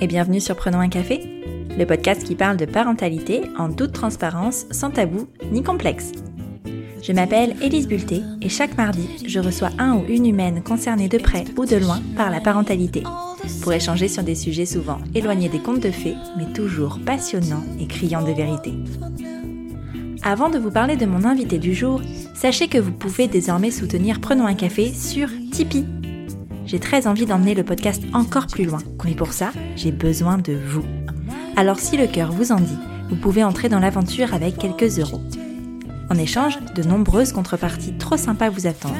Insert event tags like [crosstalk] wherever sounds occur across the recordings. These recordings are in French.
et bienvenue sur Prenons un café, le podcast qui parle de parentalité en toute transparence, sans tabou ni complexe. Je m'appelle Élise Bulté et chaque mardi, je reçois un ou une humaine concernée de près ou de loin par la parentalité pour échanger sur des sujets souvent éloignés des contes de fées, mais toujours passionnants et criants de vérité. Avant de vous parler de mon invité du jour, sachez que vous pouvez désormais soutenir Prenons un café sur Tipeee j'ai très envie d'emmener le podcast encore plus loin. Mais pour ça, j'ai besoin de vous. Alors si le cœur vous en dit, vous pouvez entrer dans l'aventure avec quelques euros. En échange, de nombreuses contreparties trop sympas vous attendent.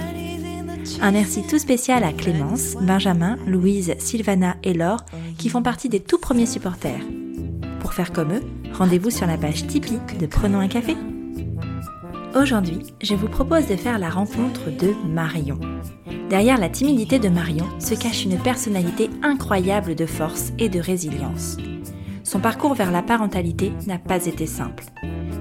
Un merci tout spécial à Clémence, Benjamin, Louise, Sylvana et Laure qui font partie des tout premiers supporters. Pour faire comme eux, rendez-vous sur la page Tipeee de Prenons un café. Aujourd'hui, je vous propose de faire la rencontre de Marion. Derrière la timidité de Marion se cache une personnalité incroyable de force et de résilience. Son parcours vers la parentalité n'a pas été simple.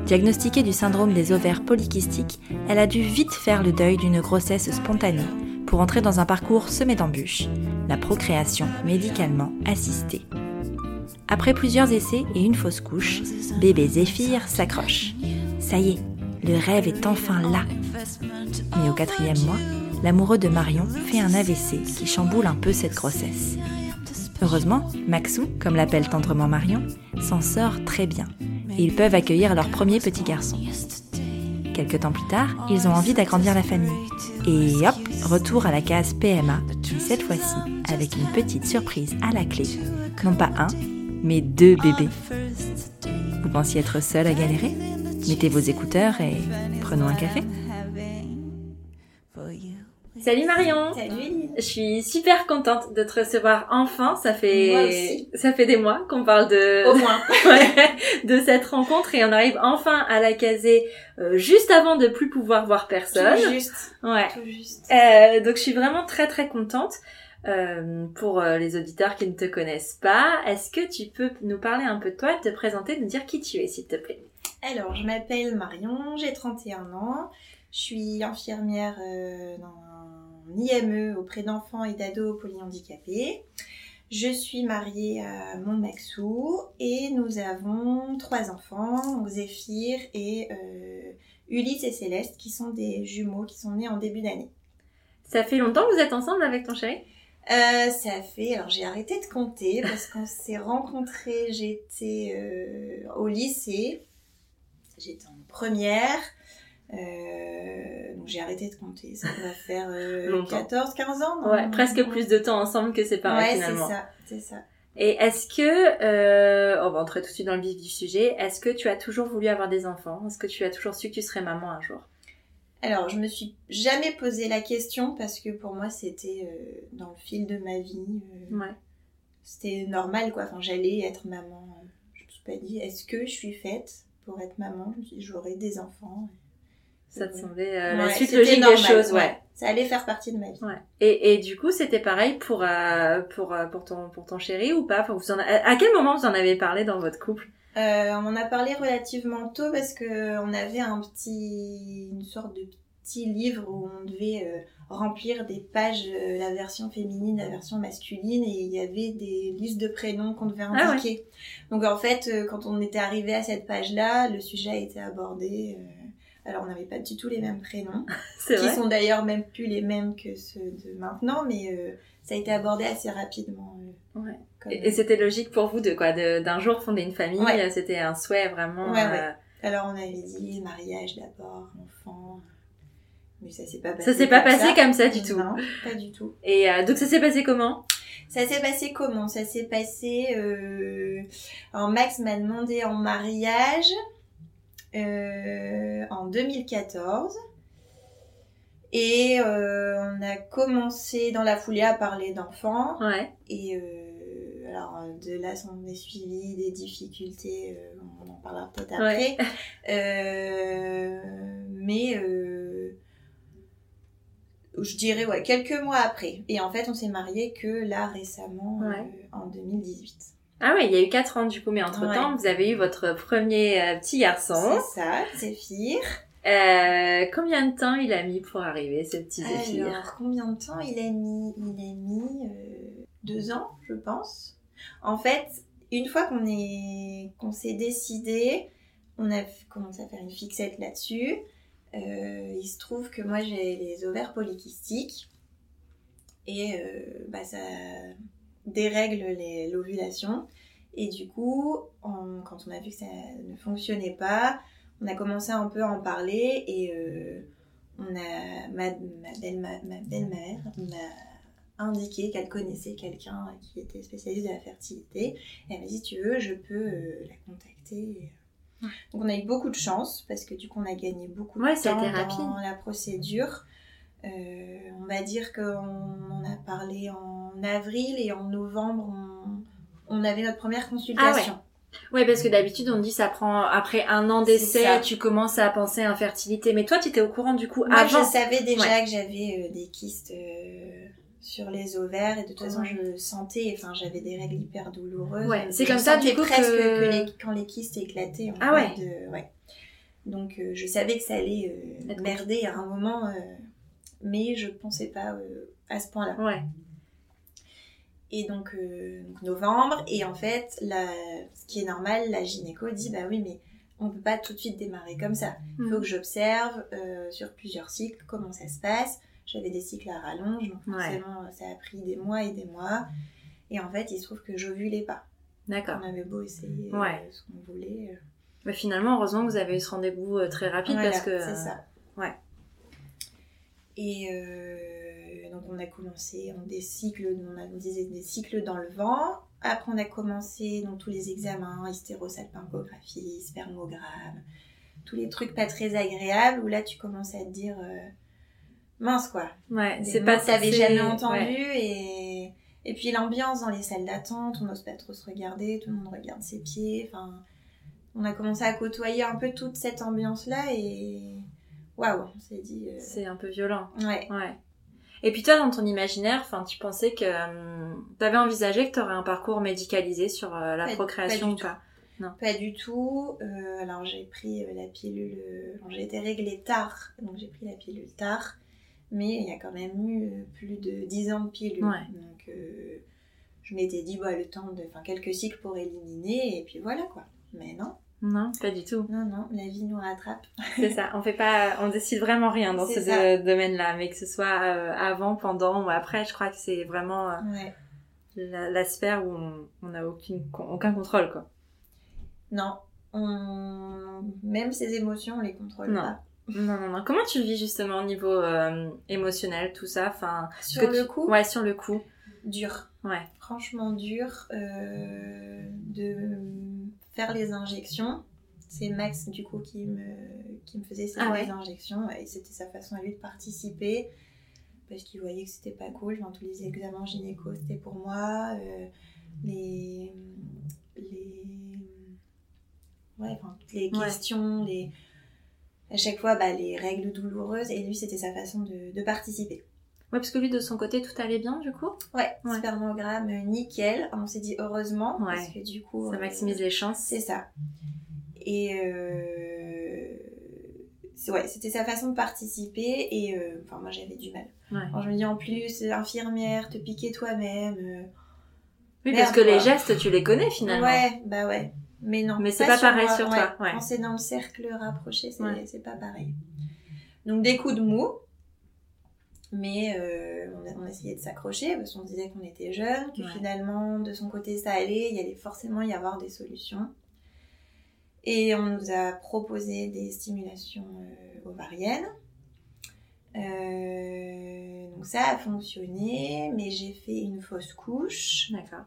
Diagnostiquée du syndrome des ovaires polykystiques, elle a dû vite faire le deuil d'une grossesse spontanée pour entrer dans un parcours semé d'embûches, la procréation médicalement assistée. Après plusieurs essais et une fausse couche, bébé Zéphyr s'accroche. Ça y est, le rêve est enfin là. Mais au quatrième mois, l'amoureux de Marion fait un AVC qui chamboule un peu cette grossesse. Heureusement, Maxou, comme l'appelle tendrement Marion, s'en sort très bien et ils peuvent accueillir leur premier petit garçon. Quelques temps plus tard, ils ont envie d'agrandir la famille. Et hop, retour à la case PMA, cette fois-ci avec une petite surprise à la clé. Non pas un, mais deux bébés. Vous pensiez être seul à galérer? Mettez vos écouteurs et prenons un café. Salut Marion. Salut Je suis super contente de te recevoir enfin. Ça fait ça fait des mois qu'on parle de au moins [laughs] de cette rencontre et on arrive enfin à la caser euh, juste avant de plus pouvoir voir personne. Tout juste. Ouais. Tout juste. Euh, donc je suis vraiment très très contente. Euh, pour euh, les auditeurs qui ne te connaissent pas, est-ce que tu peux nous parler un peu de toi, te présenter, nous dire qui tu es, s'il te plaît? Alors, je m'appelle Marion, j'ai 31 ans, je suis infirmière euh, dans un IME auprès d'enfants et d'ados polyhandicapés. Je suis mariée à mon Maxou et nous avons trois enfants, donc Zéphyr et euh, Ulysse et Céleste, qui sont des jumeaux qui sont nés en début d'année. Ça fait longtemps que vous êtes ensemble avec ton chéri? Euh, ça fait, alors j'ai arrêté de compter parce qu'on s'est rencontrés, j'étais euh, au lycée, j'étais en première, euh, donc j'ai arrêté de compter, ça va faire euh, [laughs] Longtemps. 14, 15 ans non? Ouais, presque plus de temps ensemble que séparés Ouais, c'est finalement. ça, c'est ça. Et est-ce que, euh, on va entrer tout de suite dans le vif du sujet, est-ce que tu as toujours voulu avoir des enfants? Est-ce que tu as toujours su que tu serais maman un jour? Alors, je me suis jamais posé la question parce que pour moi, c'était euh, dans le fil de ma vie. Ouais. C'était normal, quoi. Enfin, j'allais être maman. Je me suis pas dit, est-ce que je suis faite? Pour être maman Je me suis dit, j'aurai des enfants. Ça te semblait euh, la Ouais, suite c'était logique normal, des choses, ouais. Ça allait faire partie de ma vie. Ouais. Et, et du coup, c'était pareil pour, euh, pour, euh, pour, ton, pour ton chéri ou pas? Enfin, vous en a- À quel moment vous en avez parlé dans votre couple? Euh, on en a parlé relativement tôt parce que on avait un petit, une sorte de petit livre où on devait euh, remplir des pages, euh, la version féminine, la version masculine, et il y avait des listes de prénoms qu'on devait Ah indiquer. Donc en fait, euh, quand on était arrivé à cette page-là, le sujet a été abordé. alors on n'avait pas du tout les mêmes prénoms, [laughs] qui vrai sont d'ailleurs même plus les mêmes que ceux de maintenant, mais ça a été abordé assez rapidement. Ouais. comme- Et, et c'était logique pour vous de quoi d'un jour fonder une famille Ouais. C'était un souhait vraiment. Alors on avait dit mariage d'abord, enfant. Mais ça s'est pas passé. Ça s'est pas comme passé comme ça du tout. Non, pas du tout. Et euh, donc ça s'est passé comment? Ça s'est passé comment? Ça s'est passé. Euh... Alors Max m'a demandé en mariage euh, en 2014. Et euh, on a commencé dans la foulée à parler d'enfants. Ouais. Et alors de là s'en est suivi des difficultés, on en parlera peut-être après. Mais je dirais ouais quelques mois après. Et en fait on s'est mariés que là récemment euh, Ouais. en 2018. Ah ouais, il y a eu 4 ans du coup, mais entre-temps, Ouais. vous avez eu votre premier euh, petit garçon. C'est ça, Zéphyr. Euh, combien de temps il a mis pour arriver, ce petit Zéphyr? Alors combien de temps il a mis? Il a mis euh, deux ans je pense. En fait, une fois qu'on est qu'on s'est décidé, on a commencé à faire une fixette là-dessus. Euh, il se trouve que moi j'ai les ovaires polykystiques et euh, bah, ça dérègle l'ovulation. Et du coup, quand on a vu que ça ne fonctionnait pas, on a commencé un peu à en parler et euh, on a ma, belle-mère m'a indiqué qu'elle connaissait quelqu'un qui était spécialiste de la fertilité. Et elle m'a dit, tu veux, je peux la contacter. Donc on a eu beaucoup de chance parce que du coup on a gagné beaucoup de temps dans la procédure. Euh, on va dire qu'on en a parlé en avril et en novembre on, avait notre première consultation. Ah ouais. parce que d'habitude on dit ça prend après un an d'essai, tu commences à penser à infertilité. Mais toi tu étais au courant du coup Moi, avant. je savais déjà que j'avais euh, des kystes. Euh, sur les ovaires. Et de toute façon je sentais enfin j'avais des règles hyper douloureuses. Ouais c'est comme ça du coup presque que... quand les kystes éclataient en ah ouais. De... ouais. Donc euh, je savais que ça allait euh, merder à un moment euh, mais je pensais pas à ce point là ouais. Et donc, novembre et en fait la... ce qui est normal la gynéco dit bah oui mais on peut pas tout de suite démarrer comme ça. Il faut mm. que j'observe sur plusieurs cycles comment ça se passe j'avais des cycles à rallonge, donc forcément, ça a pris des mois et des mois. Et en fait, il se trouve que j'ovulais pas. D'accord. On avait beau essayer euh, ce qu'on voulait. Euh. Mais finalement, heureusement que vous avez eu ce rendez-vous euh, très rapide parce que. C'est ça. Ouais. Et donc, on a commencé on des cycles, on a disait des cycles dans le vent. Après, on a commencé donc, tous les examens, hystérosalpingographie, spermogramme, tous les trucs pas très agréables où là, tu commences à te dire mince quoi. Ouais, c'est pas ça. T'avais jamais entendu et et puis l'ambiance dans les salles d'attente, on n'ose pas trop se regarder, tout le monde regarde ses pieds. Enfin, on a commencé à côtoyer un peu toute cette ambiance là et waouh, on s'est dit. Euh, c'est un peu violent. Ouais. Ouais. Et puis toi, dans ton imaginaire, enfin, tu pensais que hum, tu avais envisagé que tu aurais un parcours médicalisé sur euh, la procréation ou pas? Non. Pas du tout. Euh, alors j'ai pris la pilule. j'ai été réglée tard, donc j'ai pris la pilule tard mais il y a quand même eu euh, plus de 10 ans de pilule. Donc euh, je m'étais dit, bah, le temps de. Enfin, quelques cycles pour éliminer, et puis voilà quoi. Mais non. Non, pas du tout. Non, non, la vie nous rattrape. C'est ça, on fait pas, on décide vraiment rien dans ce domaine-là, mais que ce soit euh, avant, pendant ou après, je crois que c'est vraiment la, sphère où on n'a aucun contrôle, quoi. Non, même ses émotions, on les contrôle pas. Non, non, non. Comment tu le vis justement au niveau euh, émotionnel, tout ça? Enfin, Sur le coup? Ouais, sur le coup. Dur. Ouais. Franchement dur euh, de faire les injections. C'est Max du coup qui me, qui me faisait ces ah injections et c'était sa façon à lui de participer parce qu'il voyait que c'était pas cool. Dans tous les examens gynéco, c'était pour moi. Euh, les, les, ouais, enfin, les questions, les à chaque fois bah, les règles douloureuses et lui c'était sa façon de, participer. Ouais, parce que lui de son côté tout allait bien du coup? Ouais, spermogramme nickel. On s'est dit heureusement parce que du coup. Ça maximise les chances. C'est ça. Et euh... ouais, c'était sa façon de participer et euh, enfin moi j'avais du mal. Alors, je me dis en plus infirmière, te piquer toi-même. Euh, oui, parce que les gestes tu les connais finalement. Ouais, bah ouais. Mais non. Mais c'est pas, pareil sur toi. Quand c'est dans le cercle rapproché, c'est pas pareil. Donc des coups de mou. Mais euh, on, a, essayé de s'accrocher parce qu'on disait qu'on était jeunes, que finalement de son côté ça allait, il y allait forcément y avoir des solutions. Et on nous a proposé des stimulations euh, ovariennes. Euh, donc ça a fonctionné, mais j'ai fait une fausse couche. D'accord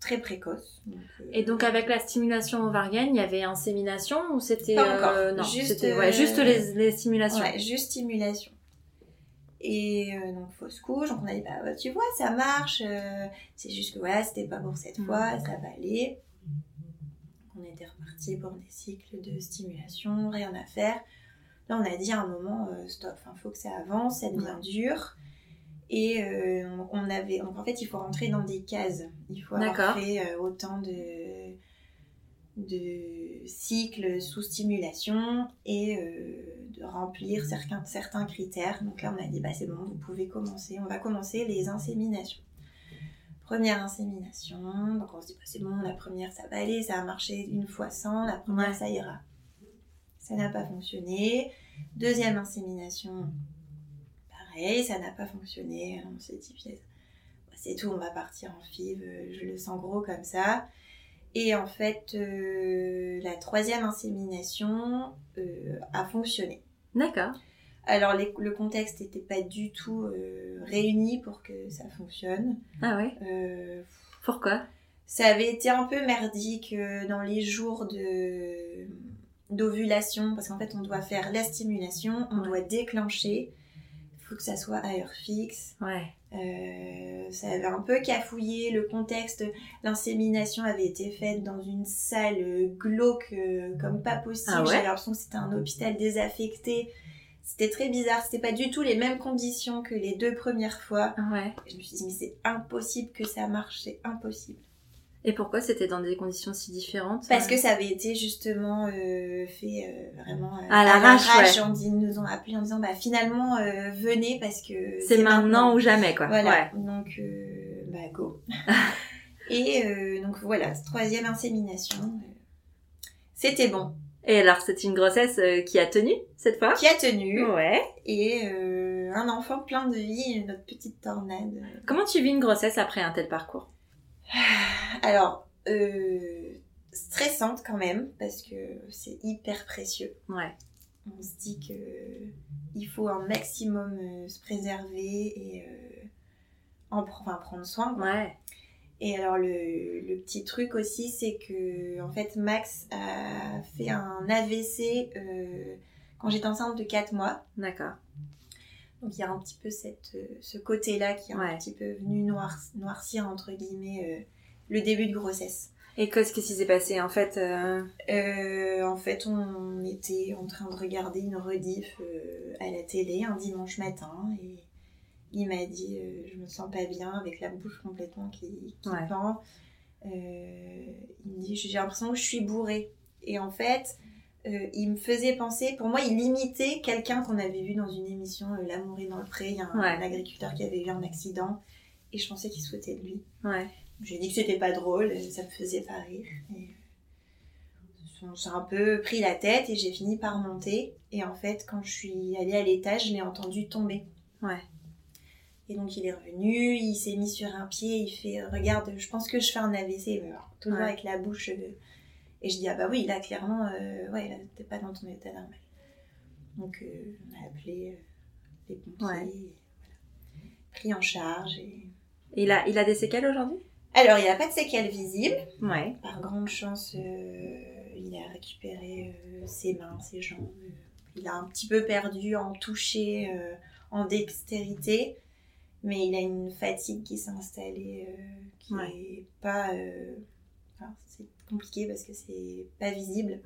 très précoce. Euh, et donc avec la stimulation ovarienne, il y avait insémination ou c'était euh, non, juste ouais, juste les, les, stimulations. Ouais, juste stimulation. Et euh, donc fausse couche, donc on a dit bah tu vois ça marche, c'est juste que voilà c'était pas pour cette fois, mm. ça va aller. On était reparti pour des cycles de stimulation, rien à faire. Là on a dit à un moment stop, il faut que ça avance, ça devient dur. Et euh, on avait, donc en fait, il faut rentrer dans des cases. Il faut avoir fait euh, autant de, de cycles sous stimulation et euh, de remplir certains, certains critères. Donc là, on a dit, bah, c'est bon, vous pouvez commencer. On va commencer les inséminations. Première insémination, donc on se dit bah, c'est bon, la première ça va aller, ça a marché une fois sans, la première ça ira. Ça n'a pas fonctionné. Deuxième insémination, pareil, ça n'a pas fonctionné. On s'est dit bah, c'est tout, on va partir en FIV, euh, je le sens gros comme ça. Et en fait, euh, la troisième insémination euh, a fonctionné. D'accord. Alors les- le contexte n'était pas du tout euh, réuni pour que ça fonctionne. Ah ouais? Pourquoi? ça avait été un peu merdique dans les jours de d'ovulation parce qu'en fait on doit faire la stimulation, on Ouais. doit déclencher. Faut que ça soit à heure fixe. Ouais. Euh, ça avait un peu cafouillé le contexte. L'insémination avait été faite dans une salle euh, glauque euh, comme pas possible. Ah ouais J'avais l'impression que c'était un hôpital désaffecté. C'était très bizarre. C'était pas du tout les mêmes conditions que les deux premières fois. Ouais. Je me suis dit mais c'est impossible que ça marche. C'est impossible. Et pourquoi c'était dans des conditions si différentes Parce euh que ça avait été justement euh, fait euh, vraiment euh, À l'arrache, ouais. On dit- nous ont appelés en disant bah finalement euh, venez parce que c'est maintenant ou jamais quoi. Voilà. Donc euh, bah go. [laughs] [laughs] Et euh, donc voilà, troisième insémination. C'était bon. Et alors c'est une grossesse qui a tenu cette fois? Qui a tenu Ouais. et euh, un enfant plein de vie, notre petite tornade. Comment tu vis une grossesse après un tel parcours? Alors euh, stressante quand même parce que c'est hyper précieux. Ouais. on se dit que il faut un maximum euh, se préserver et euh, en pr- enfin, prendre soin. quoi. Ouais. Et alors le, le petit truc aussi, c'est que en fait Max a fait un AVC quand j'étais enceinte de 4 mois. D'accord. Donc il y a un petit peu cette, euh, ce côté-là qui est un petit peu venu noir- noircir entre guillemets euh, le début de grossesse. Et qu'est-ce qui s'est passé en fait euh, Euh, en fait, on était en train de regarder une rediff à la télé un dimanche matin et il m'a dit je me sens pas bien avec la bouche complètement qui, qui Ouais. pend. Il me dit j'ai l'impression que je suis bourrée. Et en fait, euh, il me faisait penser, pour moi, il imitait quelqu'un qu'on avait vu dans une émission euh, L'amour est dans le pré. Il y a un, Ouais. un agriculteur qui avait eu un accident et je pensais qu'il se foutait de lui. Ouais. J'ai dit que c'était pas drôle, ça me faisait pas rire. Et on s'est un peu pris la tête et j'ai fini par monter. Et en fait, quand je suis allée à l'étage, je l'ai entendu tomber. Ouais. Et donc il est revenu, il s'est mis sur un pied, il fait euh, Regarde, je pense que je fais un AVC, mais alors, toujours Ouais. avec la bouche. Et je dis Ah bah oui, là clairement, euh, ouais, là t'es pas dans ton état normal. Donc euh, on a appelé euh, les pompiers, Ouais. et voilà. pris en charge. Et... Il a, il a des séquelles aujourd'hui? Alors il n'y a pas de séquelles visibles. Ouais. Par grande chance, euh, il a récupéré ses mains, ses jambes. il a un petit peu perdu en toucher, en dextérité, mais il a une fatigue qui s'est installée, euh, qui Ouais. est pas. euh, c'est compliqué parce que c'est pas visible.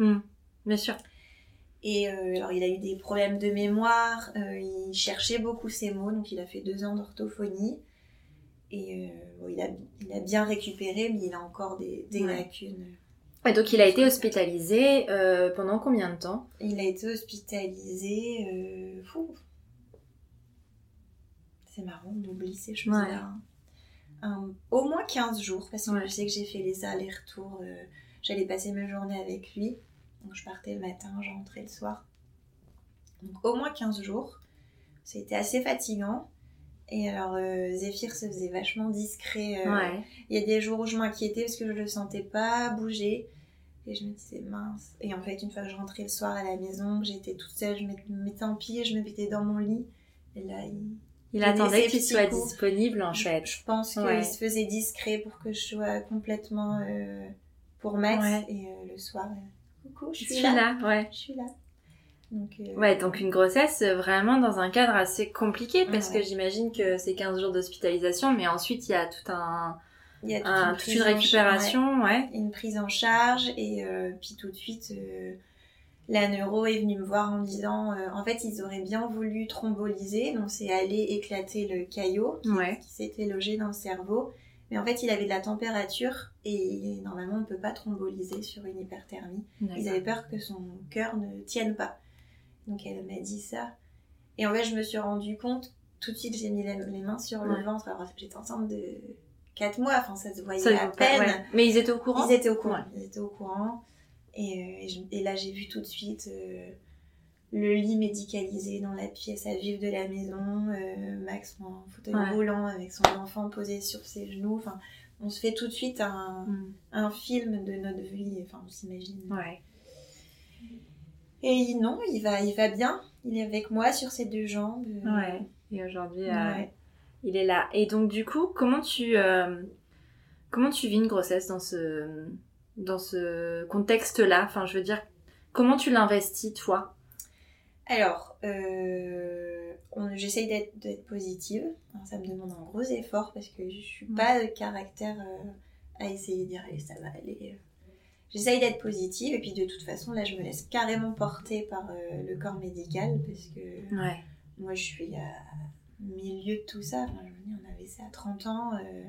Bien sûr. Et euh, alors, il a eu des problèmes de mémoire, euh, il cherchait beaucoup ses mots, donc il a fait deux ans d'orthophonie. Et euh, bon, il, a, il a bien récupéré, mais il a encore des, des Ouais. lacunes. Et donc il a été hospitalisé pendant combien de temps? Il a été hospitalisé. C'est marrant, on oublie ces choses-là. Ouais. Un- au moins 15 jours, parce que Ouais. je sais que j'ai fait les allers-retours. euh, J'allais passer mes journées avec lui. Donc je partais le matin, je rentrais le soir. Donc au moins 15 jours. C'était assez fatigant. Et alors euh, Zéphyr se faisait vachement discret. euh, Ouais. il y a des jours où je m'inquiétais parce que je le sentais pas bouger. Et je me disais mince. Et en fait, une fois que je rentrais le soir à la maison, que j'étais toute seule, je me mettais en pied, je me mettais dans mon lit. Et là, il... Il attendait qu'il soit coups. disponible en je, fait. je pense qu'il Ouais. se faisait discret pour que je sois complètement euh, pour Max. Ouais. Et euh, le soir, euh, coucou, je Je suis, suis là. là, ouais. Je suis là. Donc, euh, Ouais, donc une grossesse euh, vraiment dans un cadre assez compliqué parce Ouais. que j'imagine que c'est 15 jours d'hospitalisation, mais ensuite il y a tout un, il y a toute un- une toute prise une en charge, ouais. récupération, ouais. une prise en charge et euh, puis tout de suite euh, la neuro est venue me voir en me disant euh, en fait ils auraient bien voulu thromboliser donc c'est aller éclater le caillot qui, Ouais. qui s'était logé dans le cerveau mais en fait il avait de la température et normalement on ne peut pas thromboliser sur une hyperthermie ils avaient peur que son cœur ne tienne pas donc elle m'a dit ça et en fait je me suis rendu compte tout de suite j'ai mis les mains sur le Ouais. ventre alors j'étais enceinte de 4 mois, enfin ça se voyait Ça, à pas- peine. ouais. Mais ils étaient au courant Ils étaient au courant. Ils étaient au courant. Et, euh, et je- et là, j'ai vu tout de suite euh, le lit médicalisé dans la pièce à vivre de la maison, euh, Max en fauteuil Ouais. roulant avec son enfant posé sur ses genoux. Enfin, on se fait tout de suite un, Mm. un film de notre vie. Enfin, on s'imagine. Ouais. Et non, il va, il va bien. Il est avec moi sur ses deux jambes. Ouais. Et aujourd'hui, euh, il est là. Et donc, du coup, comment tu, euh, comment tu vis une grossesse dans ce, dans ce contexte-là Enfin, je veux dire, comment tu l'investis, toi? Alors, euh, j'essaye d'être, positive. Alors, ça me demande un gros effort parce que je suis Mm. pas de caractère euh, à essayer de dire allez, ça va aller. J'essaye d'être positive et puis de toute façon, là, je me laisse carrément porter par euh, le corps médical parce que Ouais. moi, je suis à milieu de tout ça. Enfin, je me dis, on avait ça à 30 ans. euh,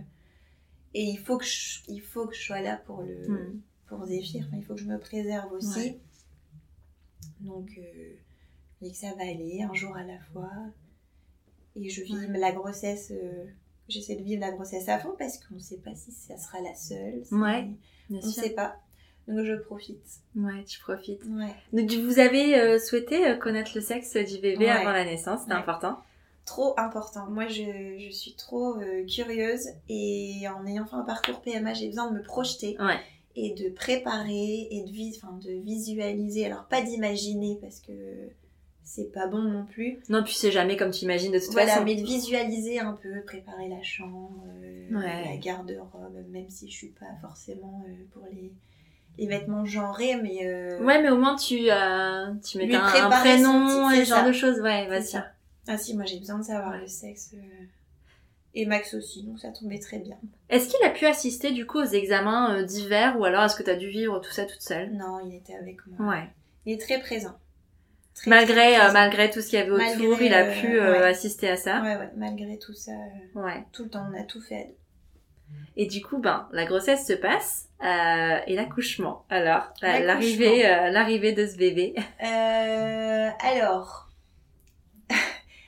et il faut, que je, il faut que je sois là pour, le, Mm. pour Zéphyr. Enfin, il faut que je me préserve aussi. Ouais. Donc, euh, je dis que ça va aller, un jour à la fois. Et je vis Ouais. la grossesse. euh, J'essaie de vivre la grossesse à fond parce qu'on ne sait pas si ça sera la seule. si- Ouais, Bien On ne sait pas. Donc, je profite. Ouais, tu profites. Ouais. Donc, vous avez euh, souhaité euh, connaître le sexe du bébé Ouais. avant la naissance, Ouais. important. Trop important. Moi, je, je suis trop euh, curieuse et en ayant fait un parcours PMA, j'ai besoin de me projeter Ouais. et de préparer et de, vis- enfin, de visualiser. Alors, pas d'imaginer parce que c'est pas bon non plus. Non, puis c'est jamais comme tu imagines de toute Voilà, façon. mais de visualiser un peu, préparer la chambre, euh, Ouais. la garde-robe, même si je suis pas forcément euh, pour les, les vêtements genrés, mais euh, Ouais, mais au moins tu, euh, tu mets un, un prénom et ce genre de choses. Ouais, ça. Ah si, moi j'ai besoin de savoir le sexe. euh, Et Max aussi, donc ça tombait très bien. Est-ce qu'il a pu assister du coup aux examens euh, d'hiver ou alors est-ce que tu as dû vivre tout ça toute seule? Non, il était avec moi. Ouais. Il est très présent. Très, Malgré, très euh, malgré tout ce qu'il y avait autour, il a euh, pu euh, ouais. assister à ça? Ouais, ouais, malgré tout ça, Ouais. tout le temps, on a tout fait. Et du coup, ben, la grossesse se passe euh, et l'accouchement. Alors, l'arrivée, l'arrivée de ce bébé. Euh, alors.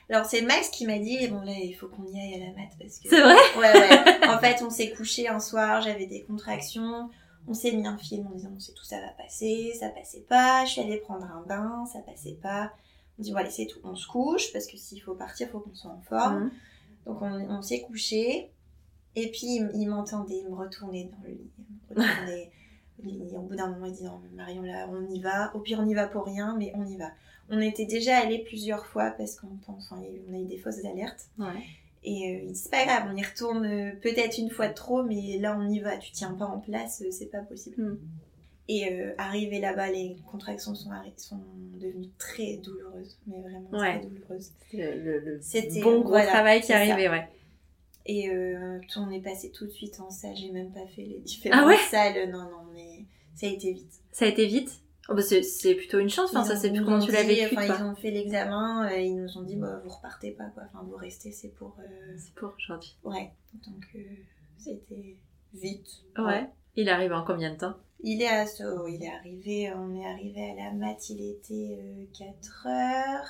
Alors c'est Max qui m'a dit bon là il faut qu'on y aille à la mat parce que C'est vrai ouais ouais. [laughs] En fait on s'est couché un soir j'avais des contractions. On s'est mis un film en disant on sait tout ça va passer ça passait pas. Je suis allée prendre un bain ça passait pas. On dit bon allez c'est tout. On se couche parce que s'il faut partir faut qu'on soit en forme. Mhm. donc on, on s'est couché. Et puis il, m'entendait me retourner dans le lit me retourner [laughs] Et au bout d'un moment il dit non mais Marion là on y va. Au pire on y va pour rien mais on y va on était déjà allé plusieurs fois parce qu'on enfin, on a eu des fausses alertes Ouais. et euh, c'est pas grave on y retourne euh, peut-être une fois de trop mais là on y va tu tiens pas en place euh, c'est pas possible Mm. et euh, arrivé là-bas les contractions sont, sont devenues très douloureuses mais vraiment Ouais. très douloureuses Le, le- C'était- bon gros voilà, travail qui ça. arrivait, ouais. Et on est passé tout de suite en salle. J'ai même pas fait les différentes Ah ouais? salles. Non, non, mais ça a été vite. Ça a été vite? Oh, bah, c'est, plutôt une chance, enfin, ça c'est comment tu l'as dit- vécu. Enfin, ils ont fait l'examen. euh, ils nous ont dit, bah, vous repartez pas, quoi. Enfin, vous restez, c'est pour. euh, C'est pour aujourd'hui. Ouais. Donc, euh, c'était vite. Ouais. Il arrive en combien de temps? Il est, à, oh, il est arrivé, on est arrivé à la mat, il était 4 heures.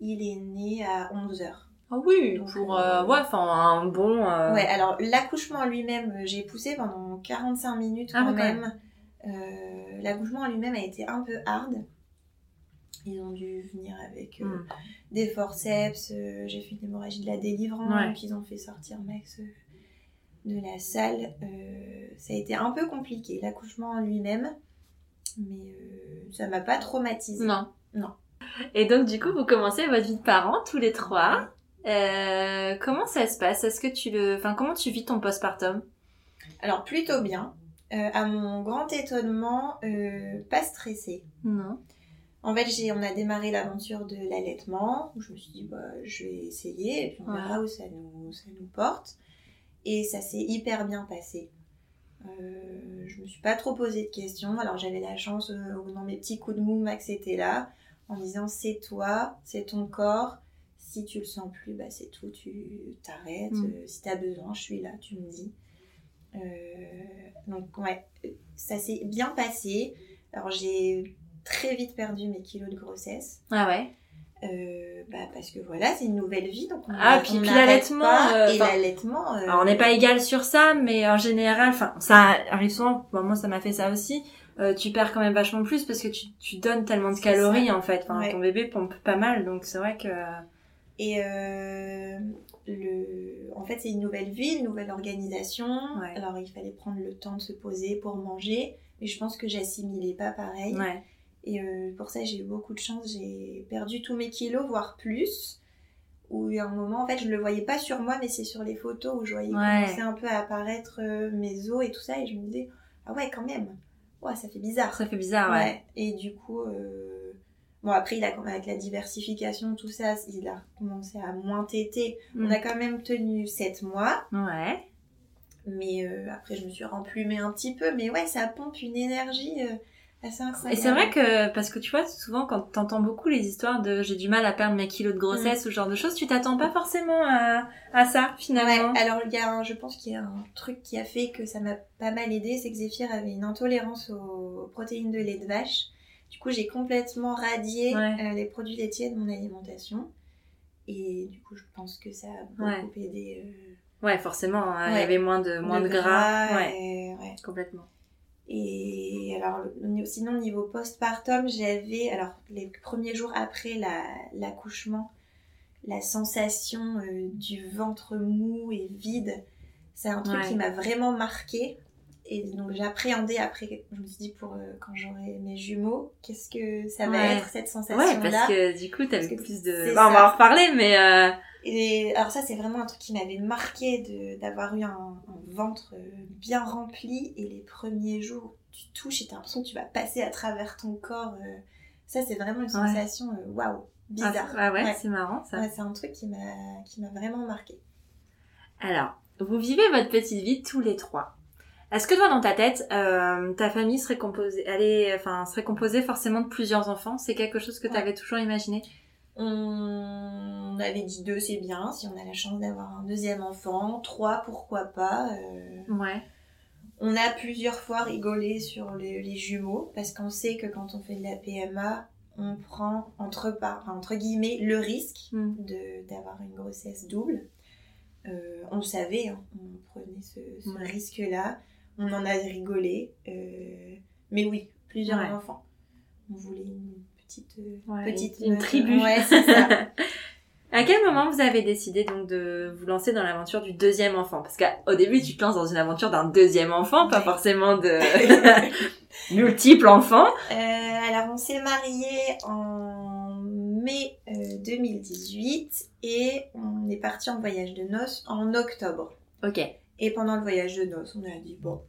Il est né à 11 heures. Ah oui, Donc, pour euh, euh, ouais, enfin un bon. euh, Ouais, alors l'accouchement en lui-même, euh, j'ai poussé pendant 45 minutes Ah quand ouais, quand même. Euh, l'accouchement en lui-même a été un peu hard. Ils ont dû venir avec euh, Mm. des forceps. euh, j'ai fait une hémorragie de la délivrance. Ouais. Donc ils ont fait sortir Max de la salle. Ça a été un peu compliqué, l'accouchement en lui-même. Mais euh, ça m'a pas traumatisé. Non. Non. Et donc du coup, vous commencez votre vie de parents tous les trois. Euh, comment ça se passe? Est-ce que tu le, enfin comment tu vis ton postpartum? Alors plutôt bien. Euh, à mon grand étonnement, euh, pas stressée. Non. En fait, on a démarré l'aventure de l'allaitement, je me suis dit, bah, je vais essayer, et puis on Ouais. verra où ça nous, ça nous porte. Et ça s'est hyper bien passé. Euh, je me suis pas trop posé de questions. Alors j'avais la chance, euh, dans mes petits coups de mou, Max était là, en me disant, c'est toi, c'est ton corps. Si tu le sens plus, bah, c'est tout, tu t'arrêtes. Mm. Si tu as besoin, je suis là, tu me dis. Euh, donc ouais, ça s'est bien passé. Alors j'ai très vite perdu mes kilos de grossesse. Ah ouais Euh, bah parce que voilà, c'est une nouvelle vie, donc on Ah, puis- puis l'allaitement, euh, et l'allaitement. euh, Alors on n'est pas égal sur ça, mais en général, enfin ça arrive souvent. Bon, moi ça m'a fait ça aussi. Euh, tu perds quand même vachement plus parce que tu, tu donnes tellement de calories en fait. Enfin, Ouais. ton bébé pompe pas mal, donc c'est vrai que. Et euh, le... en fait, c'est une nouvelle vie, une nouvelle organisation. Ouais. Alors, il fallait prendre le temps de se poser pour manger. Mais je pense que j'assimilais pas pareil. Ouais. Et euh, pour ça, j'ai eu beaucoup de chance. J'ai perdu tous mes kilos, voire plus. Où il y a un moment, en fait, je le voyais pas sur moi, mais c'est sur les photos où je voyais Ouais. commencer un peu à apparaître euh, mes os et tout ça. Et je me disais, ah ouais, quand même. Ouais, ça fait bizarre. Ça fait bizarre, ouais. Ouais. Et du coup, euh, bon après, il a, avec la diversification, tout ça, il a commencé à moins téter. On Mm. a quand même tenu 7 mois, Ouais. mais euh, après, je me suis remplumée un petit peu. Mais ouais, ça pompe une énergie euh, assez Et incroyable. c'est vrai que, parce que tu vois, souvent quand t'entends beaucoup les histoires de j'ai du mal à perdre mes kilos de grossesse ou ce genre de choses, tu t'attends pas forcément à, à ça finalement. Ouais, alors il y a un- je pense qu'il y a un truc qui a fait que ça m'a pas mal aidé, c'est que Zéphyr avait une intolérance aux protéines de lait de vache. Du coup, j'ai complètement radié Ouais. euh, les produits laitiers de mon alimentation. Et du coup, je pense que ça a beaucoup aidé. euh, Ouais, forcément, hein, il y Ouais. avait moins de, moins de, gras. Ouais, et- ouais. complètement. Et alors, sinon, niveau postpartum, j'avais, alors, les premiers jours après la- l'accouchement, la sensation euh, du ventre mou et vide, c'est un truc Ouais. qui m'a vraiment marqué. Et donc, j'appréhendais après, je me suis dit, pour euh, quand j'aurai mes jumeaux, qu'est-ce que ça va Ouais. être cette Ouais, sensation-là parce que du coup, t'avais plus de... c'est Bah, on va en reparler, mais... Euh... Et alors ça, c'est vraiment un truc qui m'avait marqué de- d'avoir eu un, un ventre euh, bien rempli. Et les premiers jours, tu touches et t'as l'impression que tu vas passer à travers ton corps. euh. Ça, c'est vraiment une sensation euh, waouh, bizarre. Ah, ouais, Ouais. c'est marrant ça. Ouais, c'est un truc qui m'a qui m'a vraiment marqué. Alors, vous vivez votre petite vie tous les trois. Est-ce que toi, dans ta tête, euh, ta famille serait composée, elle est, enfin, serait composée forcément de plusieurs enfants? C'est quelque chose que tu Ouais. avais toujours imaginé? On avait dit deux, c'est bien. Si on a la chance d'avoir un deuxième enfant, trois, pourquoi pas. euh. Ouais. On a plusieurs fois rigolé sur les, les jumeaux parce qu'on sait que quand on fait de la PMA, on prend entre, par- entre guillemets le risque Mm. de- d'avoir une grossesse double. Euh, on savait, hein, on prenait ce, ce Ouais. risque-là. On en a rigolé. euh, mais oui, plusieurs Ouais. enfants. On voulait une petite, euh, Ouais, petite une tribu. Ouais, c'est ça. [laughs] À quel moment vous avez décidé donc de vous lancer dans l'aventure du deuxième enfant? Parce qu'au début, tu te lances dans une aventure d'un deuxième enfant, pas forcément de [laughs] multiples enfants. Euh, alors, on s'est mariés en mai euh, 2018 et on est parti en voyage de noces en octobre. Ok. Et pendant le voyage de noces, on a dit bon,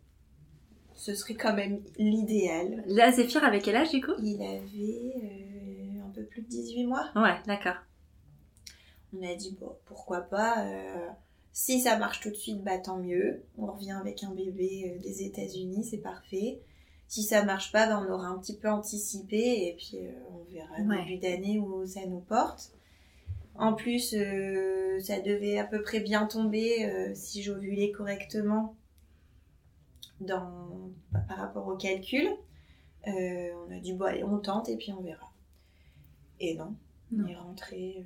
ce serait quand même l'idéal. Là, Zéphyr, avec quel âge du coup? Il avait euh, un peu plus de 18 mois. Ouais, d'accord. On a dit bon, pourquoi pas. euh, si ça marche tout de suite, bah tant mieux. On revient avec un bébé euh, des États-Unis, c'est parfait. Si ça marche pas, bah, on aura un petit peu anticipé et puis on verra Ouais. début d'année où ça nous porte. En plus, euh, ça devait à peu près bien tomber euh, si j'ovulais correctement dans, par rapport au calcul. Euh, on a dit bon allez, on tente et puis on verra. Et non, Non. on est rentré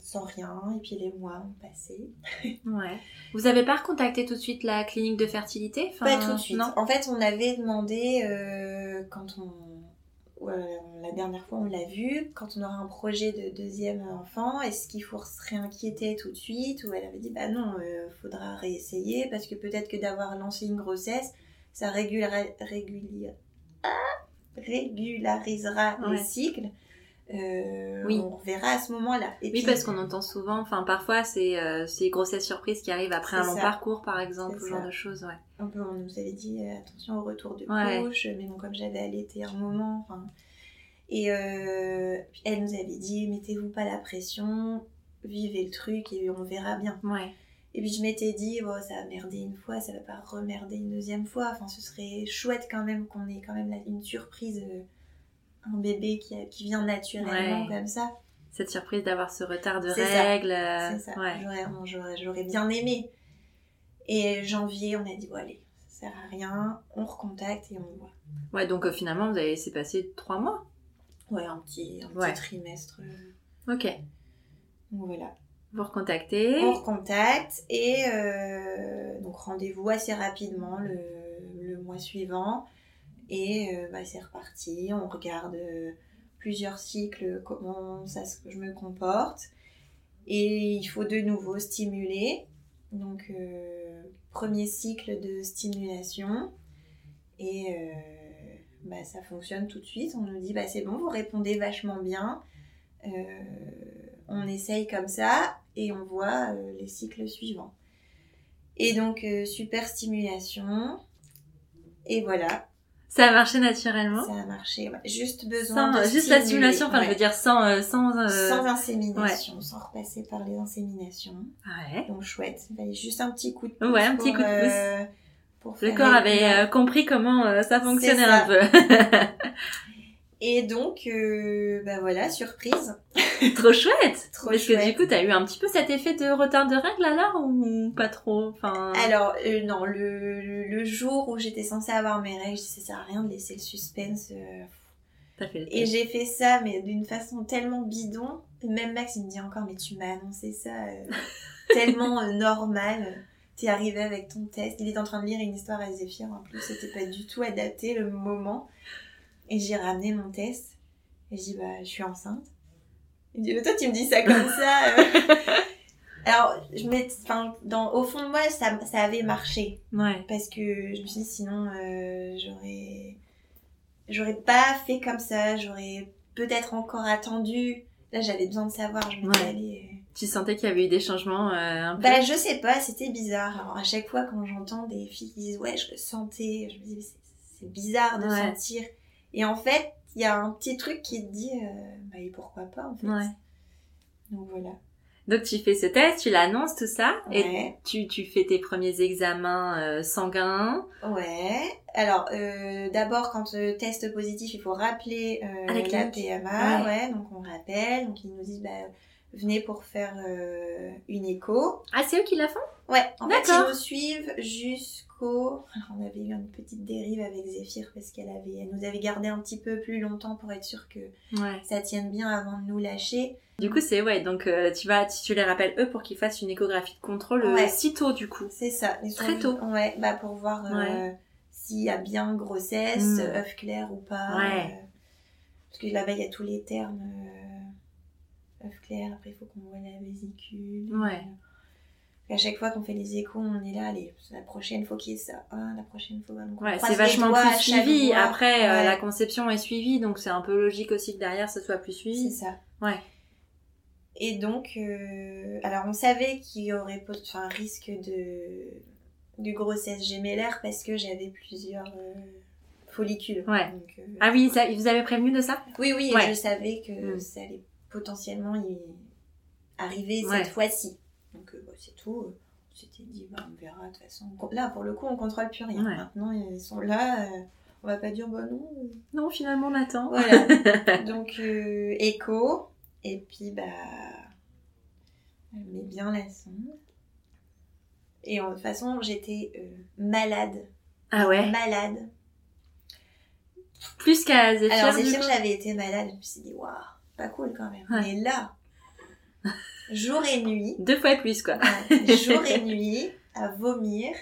sans rien et puis les mois ont passé. [laughs] Ouais. Vous avez pas recontacté tout de suite la clinique de fertilité? Enfin, Pas tout de suite. Non? En fait, on avait demandé quand on ouais, la dernière fois on l'a vu, quand on aura un projet de deuxième enfant, est-ce qu'il faut se réinquiéter tout de suite Ou elle avait dit bah non, euh, faudra réessayer parce que peut-être que d'avoir lancé une grossesse, ça régulera, régulier- ah, régularisera Ouais. les cycles. Euh, Oui. On verra à ce moment-là. Oui, puis- parce qu'on entend souvent, enfin parfois c'est euh, c'est grossesse surprise qui arrive après un long ça. parcours par exemple, ce genre ça. de choses, ouais. un peu, on nous avait dit euh, attention au retour de Ouais. couche, mais bon, comme j'avais allaité un moment, enfin. Et euh, elle nous avait dit mettez-vous pas la pression, vivez le truc et on verra bien. Ouais. Et puis je m'étais dit, bon, ça a merdé une fois, ça va pas remerder une deuxième fois. Enfin, ce serait chouette quand même qu'on ait quand même une surprise, un bébé qui, qui vient naturellement Ouais. comme ça. Cette surprise d'avoir ce retard de règles. euh, C'est ça. Ouais. J'aurais, bien aimé. Et janvier, on a dit, bon, allez, ça sert à rien, on recontacte et on voit. Ouais, donc euh, finalement vous avez laissé passer trois mois? Ouais, un petit, un petit Ouais. trimestre. Ok. Donc voilà. Vous recontactez. On recontacte et euh, donc rendez-vous assez rapidement le, le mois suivant. Et euh, bah, c'est reparti. On regarde euh, plusieurs cycles, comment ça, je me comporte. Et il faut de nouveau stimuler. Donc, euh, premier cycle de stimulation. Et bah, ça fonctionne tout de suite. On nous dit bah, c'est bon, vous répondez vachement bien. On essaye comme ça et on voit les cycles suivants. Et donc, super stimulation. Et voilà, Ça a marché naturellement. ça a marché. Ouais, Juste besoin Sans, de euh, juste la stimuler, stimulation, enfin je veux dire sans... euh, sans, euh, Sans insémination, sans repasser par les inséminations. Ouais. Donc chouette, il fallait juste un petit coup de pouce. Ouais, un petit coup de pouce. euh, pour Le corps avait euh, compris comment euh, ça fonctionnait ça. un peu. [laughs] Et donc, euh, bah voilà, surprise. [laughs] trop chouette Trop Parce que chouette. du coup, t'as eu un petit peu cet effet de retard de règles alors ou pas trop enfin... Alors, euh, non, le, le- le jour où j'étais censée avoir mes règles, je dis, ça sert à rien de laisser le suspense. euh, fait le Et j'ai fait ça, mais d'une façon tellement bidon. Même Max, il me dit encore, mais tu m'as annoncé ça euh, [laughs] tellement normal. T'es arrivé avec ton test. Il est en train de lire une histoire à Zéphyr. En plus, c'était pas du tout adapté le moment. Et j'ai ramené mon test. Et je dis, bah, je suis enceinte. Il me dit, mais toi, tu me dis ça comme ça. euh. [laughs] Alors, je enfin, dans, au fond de moi, ça, ça avait marché Ouais. parce que je me suis dit sinon euh, j'aurais j'aurais pas fait comme ça j'aurais peut-être encore attendu là j'avais besoin de savoir je me Ouais. euh, Tu sentais qu'il y avait eu des changements euh, un peu? Bah je sais pas c'était bizarre alors à chaque fois quand j'entends des filles qui disent ouais je le sentais je me dis c'est bizarre de Ouais. sentir et en fait il y a un petit truc qui te dit euh, bah et pourquoi pas en fait Ouais. donc voilà Donc tu fais ce test, tu l'annonces tout ça et tu, tu fais tes premiers examens euh, sanguins. Ouais. Alors, euh, d'abord, quand test positif, il faut rappeler euh, la la. PMA. Ouais. Ouais. donc on rappelle. Donc ils nous disent, bah, venez pour faire euh, une écho. Ah, c'est eux qui la font? Ouais. En fait, ils nous suivent jusqu'au. Alors, on avait eu une petite dérive avec Zéphyr parce qu'elle avait, elle nous avait gardé un petit peu plus longtemps pour être sûr que Ouais. ça tienne bien avant de nous lâcher. Du coup, c'est ouais, donc euh, tu vas, tu, tu les rappelles eux pour qu'ils fassent une échographie de contrôle euh, Ouais. si tôt du coup. C'est ça. Ils Très tôt. Ouais, bah pour voir euh, Ouais. s'il y a bien grossesse, Mm. œuf clair ou pas. Ouais. parce que là-bas, il y a tous les termes. Œuf clair, après il faut qu'on voit la vésicule. Ouais. À chaque fois qu'on fait les échos, on est là, allez, la prochaine fois qu'il y ait ça. Ah, la prochaine fois. donc on Ouais, c'est les vachement doigts plus suivi. Après, euh, la conception est suivie, donc c'est un peu logique aussi que derrière, ce soit plus C'est suivi. ça. Ouais. Et donc, euh, alors on savait qu'il y aurait un risque de, de grossesse gémellaire parce que j'avais plusieurs euh, follicules. Ouais. Donc, Ah oui, ça, vous avaient prévenu de ça? Oui, oui, et Ouais. je savais que Mm. ça allait potentiellement y arriver Ouais. cette fois-ci. Donc euh, bah, c'est tout. On s'était dit, bah, on verra de toute façon. Là, pour le coup, on contrôle plus rien. Ouais. Maintenant, ils sont là. euh, on va pas dire, bah non. euh, Non, finalement, on attend. Voilà. [laughs] Donc, euh, écho. Et puis, bah, elle met bien la sonde. Et en- de toute façon, j'étais euh, malade. Ah ouais? Malade. Plus qu'à Zéphyr, Alors, j'avais été malade. Je me suis dit, waouh, pas cool quand même. Ouais. Mais là, jour et nuit, [laughs] Deux fois plus, quoi. jour et [laughs] nuit, à vomir.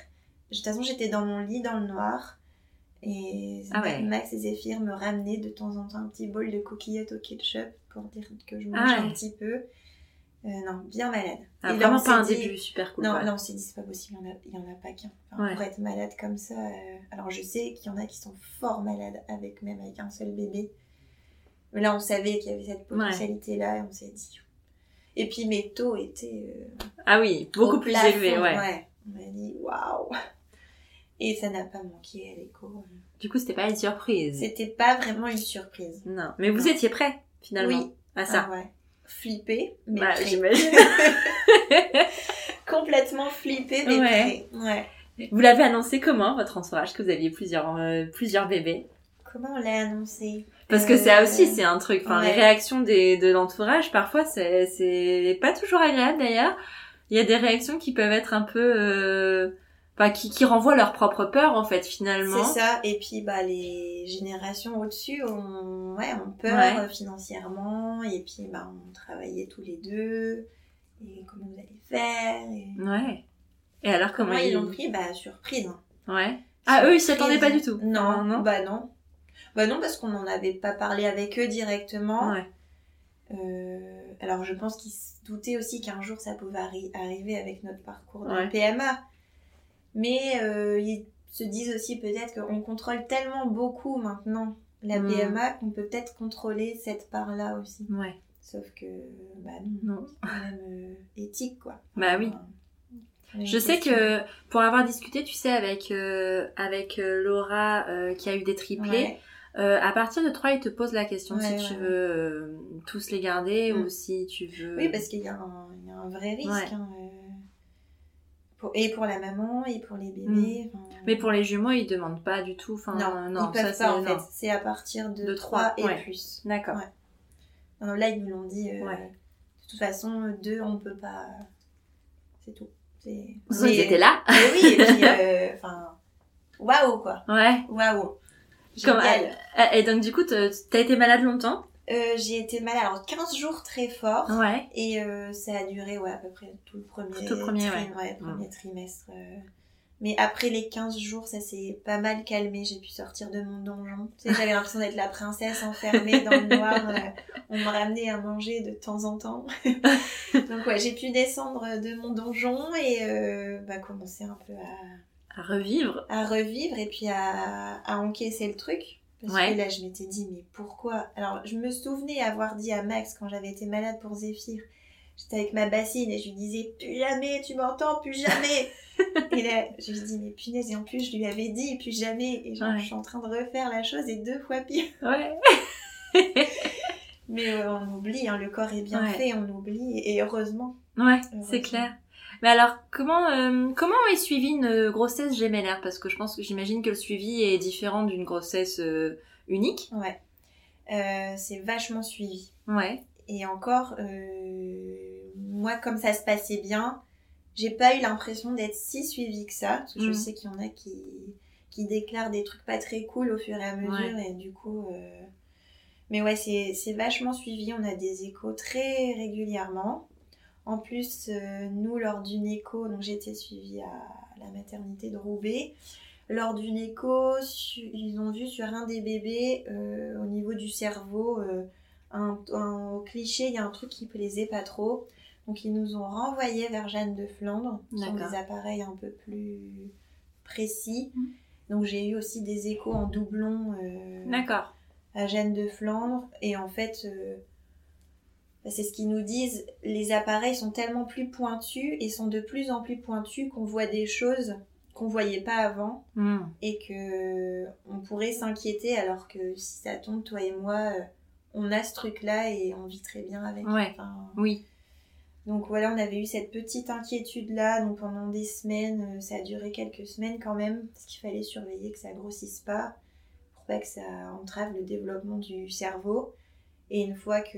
De toute façon, j'étais dans mon lit, dans le noir. Et Ah ouais. Max et Zéphyr me ramenaient de temps en temps un petit bol de coquillettes au ketchup pour dire que je mange Ah ouais. un petit peu. Euh, non, bien malade. Ah, Et vraiment pas un dit- début super cool. Non, là, on s'est dit, c'est pas possible, il y en a, en pas qu'un. Enfin, Ouais. Pour être malade comme ça. euh, Alors, je sais qu'il y en a qui sont fort malades avec même avec un seul bébé. Mais là, on savait qu'il y avait cette potentialité-là et on s'est dit. Et puis, mes taux étaient. euh, Ah oui, beaucoup au plus plafond, élevé, ouais. On m'a dit, waouh! Et ça n'a pas manqué à l'écho. Du coup, c'était pas une surprise. C'était pas vraiment une surprise. Non, mais vous Non. étiez prêt, finalement, Oui. à ça. Ah ouais. Flippé, mais Bah, j'imagine. [laughs] Complètement flippé, mais Ouais. prêt. Ouais. Vous l'avez annoncé comment, votre entourage, que vous aviez plusieurs, euh, plusieurs bébés? Comment on l'a annoncé? Parce que ça aussi, c'est un truc. Enfin, ouais. les réactions des, de l'entourage, parfois, c'est, c'est pas toujours agréable d'ailleurs. Il y a des réactions qui peuvent être un peu, euh, enfin qui, qui renvoient leur propre peur en fait finalement. C'est ça. Et puis bah les générations au-dessus ont, ouais, ont peur Ouais. euh, financièrement. Et puis bah on travaillait tous les deux. Et comment vous allez faire et... Ouais. Et alors comment Moi, ils l'ont pris bah surprise. hein. Ouais. Ah eux ils s'y attendaient pas du tout. Non, non. bah non. Bah non parce qu'on n'en avait pas parlé avec eux directement. Ouais. Euh, alors je pense qu'ils se doutaient aussi qu'un jour ça pouvait arri- arriver avec notre parcours de Ouais. PMA. Mais euh, ils se disent aussi peut-être qu'on contrôle tellement beaucoup maintenant la Mm. PMA qu'on peut peut-être contrôler cette part-là aussi. Ouais. Sauf que, bah non, c'est quand même euh, éthique quoi. [laughs] Bah oui. Enfin, Je sais que pour avoir discuté, tu sais, avec avec Laura qui a eu des triplés, Ouais. Euh, à partir de 3, ils te posent la question Ouais, si tu ouais, veux euh, tous les garder Mm. ou si tu veux. Oui, parce qu'il y, a un il y a un vrai risque. Ouais. hein, euh, pour- et pour la maman, et pour les bébés. enfin, Mm. Mais pour les jumeaux, ils demandent pas du tout. Enfin, non, non, ils peuvent ça, pas en fait. C'est à partir de, De 3 trois, et ouais. plus. D'accord. Ouais. Non, non, là, ils nous l'ont dit. euh. De toute façon, deux, on peut pas. C'est tout. C'est- Ils étaient là. Oui, et puis, euh, waouh quoi. Ouais. Waouh. Comme- Et donc du coup, t'as été malade longtemps Euh, j'ai été malade, alors 15 jours très fort. Ouais. Et euh, ça a duré ouais, à peu près tout le premier, Tout le premier, trim- ouais. premier trimestre. euh. Mais après les 15 jours, ça s'est pas mal calmé. J'ai pu sortir de mon donjon. Tu sais, j'avais l'impression d'être la princesse enfermée dans le noir. euh, on me ramenait à manger de temps en temps. [laughs] Donc ouais, j'ai pu descendre de mon donjon et euh, bah, commencer un peu à, À revivre. à revivre et puis à, à encaisser le truc. Parce Ouais. que là, je m'étais dit, mais pourquoi? Alors, je me souvenais avoir dit à Max quand j'avais été malade pour Zéphyr, j'étais avec ma bassine et je lui disais, plus jamais, tu m'entends, plus jamais [laughs] Et là, je lui dis, mais punaise, et en plus, je lui avais dit, plus jamais Et genre, Ouais. je suis en train de refaire la chose et deux fois pire. Ouais. [laughs] Mais euh, on oublie, hein, le corps est bien Ouais. fait, on oublie, et heureusement. Ouais, c'est clair. Mais alors, comment euh, comment est suivie une grossesse gémellaire? Parce que je pense que j'imagine que le suivi est différent d'une grossesse euh, unique. Ouais. Euh, c'est vachement suivi. Ouais. Et encore, euh, moi, comme ça se passait bien, j'ai pas eu l'impression d'être si suivie que ça. Parce que je Mm. sais qu'il y en a qui, qui déclarent des trucs pas très cool au fur et à mesure. Et du coup. euh, Mais ouais, c'est c'est vachement suivi. On a des échos très régulièrement. En plus, euh, nous, lors d'une écho, donc j'ai été suivie à la maternité de Roubaix. Lors d'une écho, ils ont vu sur un des bébés, euh, au niveau du cerveau, euh, un, cliché, il y a un truc qui plaisait pas trop. Donc ils nous ont renvoyés vers Jeanne de Flandre, qui des appareils un peu plus précis. Mhm. Donc j'ai eu aussi des échos en doublon D'accord. à Jeanne de Flandre. Et en fait, c'est ce qu'ils nous disent, les appareils sont tellement plus pointus et sont de plus en plus pointus qu'on voit des choses qu'on voyait pas avant Hmm. et que on pourrait s'inquiéter alors que si ça tombe, toi et moi, euh, on a ce truc-là et on vit très bien avec. Ouais. Enfin, Oui. donc voilà, on avait eu cette petite inquiétude-là, donc pendant des semaines, euh, ça a duré quelques semaines quand même, parce qu'il fallait surveiller que ça grossisse pas, pour pas que ça entrave le développement du cerveau. Et une fois que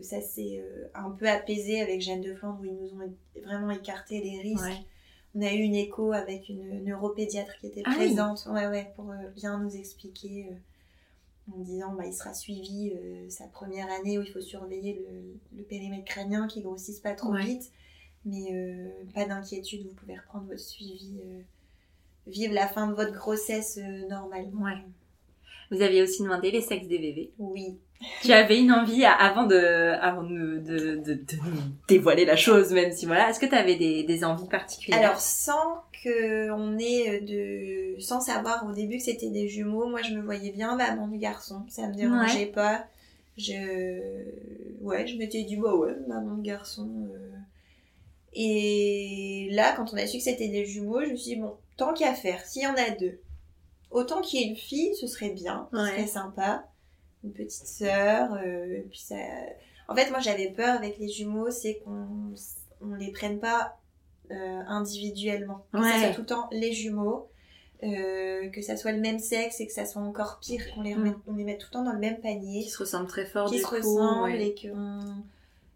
ça s'est euh, un peu apaisé avec Jeanne de Flandre, où ils nous ont vraiment écarté les risques, Ouais. on a eu une écho avec une neuropédiatre qui était Ah oui. présente, ouais, ouais, pour euh, bien nous expliquer, euh, en disant bah, il sera suivi euh, sa première année où il faut surveiller le, le périmètre crânien qui grossisse pas trop Ouais. vite, mais euh, pas d'inquiétude, vous pouvez reprendre votre suivi, euh, vivre la fin de votre grossesse normalement. Ouais. Vous aviez aussi demandé les sexes des bébés? Oui. Tu avais une envie avant de avant de, de, de- de nous dévoiler la chose, même si voilà. Est-ce que tu avais des, des envies particulières? Alors sans que on ait de, sans savoir au début que c'était des jumeaux, moi je me voyais bien maman du garçon, ça me dérangeait pas. Je, ouais, je m'étais dit bah ouais, maman de garçon. euh. Et là, quand on a su que c'était des jumeaux, je me suis dit bon, tant qu'à faire, s'il y en a deux, autant qu'il y ait une fille, ce serait bien, ce Ouais. serait sympa, une petite sœur. euh, puis ça, en fait, moi j'avais peur avec les jumeaux, c'est qu'on on les prenne pas euh, individuellement. Que ça Ouais. soit tout le temps les jumeaux, euh, que ça soit le même sexe et que ça soit encore pire qu'on les, Mm. remette- on les mette tout le temps dans le même panier, qui se ressemblent très fort qui du se coup. ressemblent ouais. et qu'on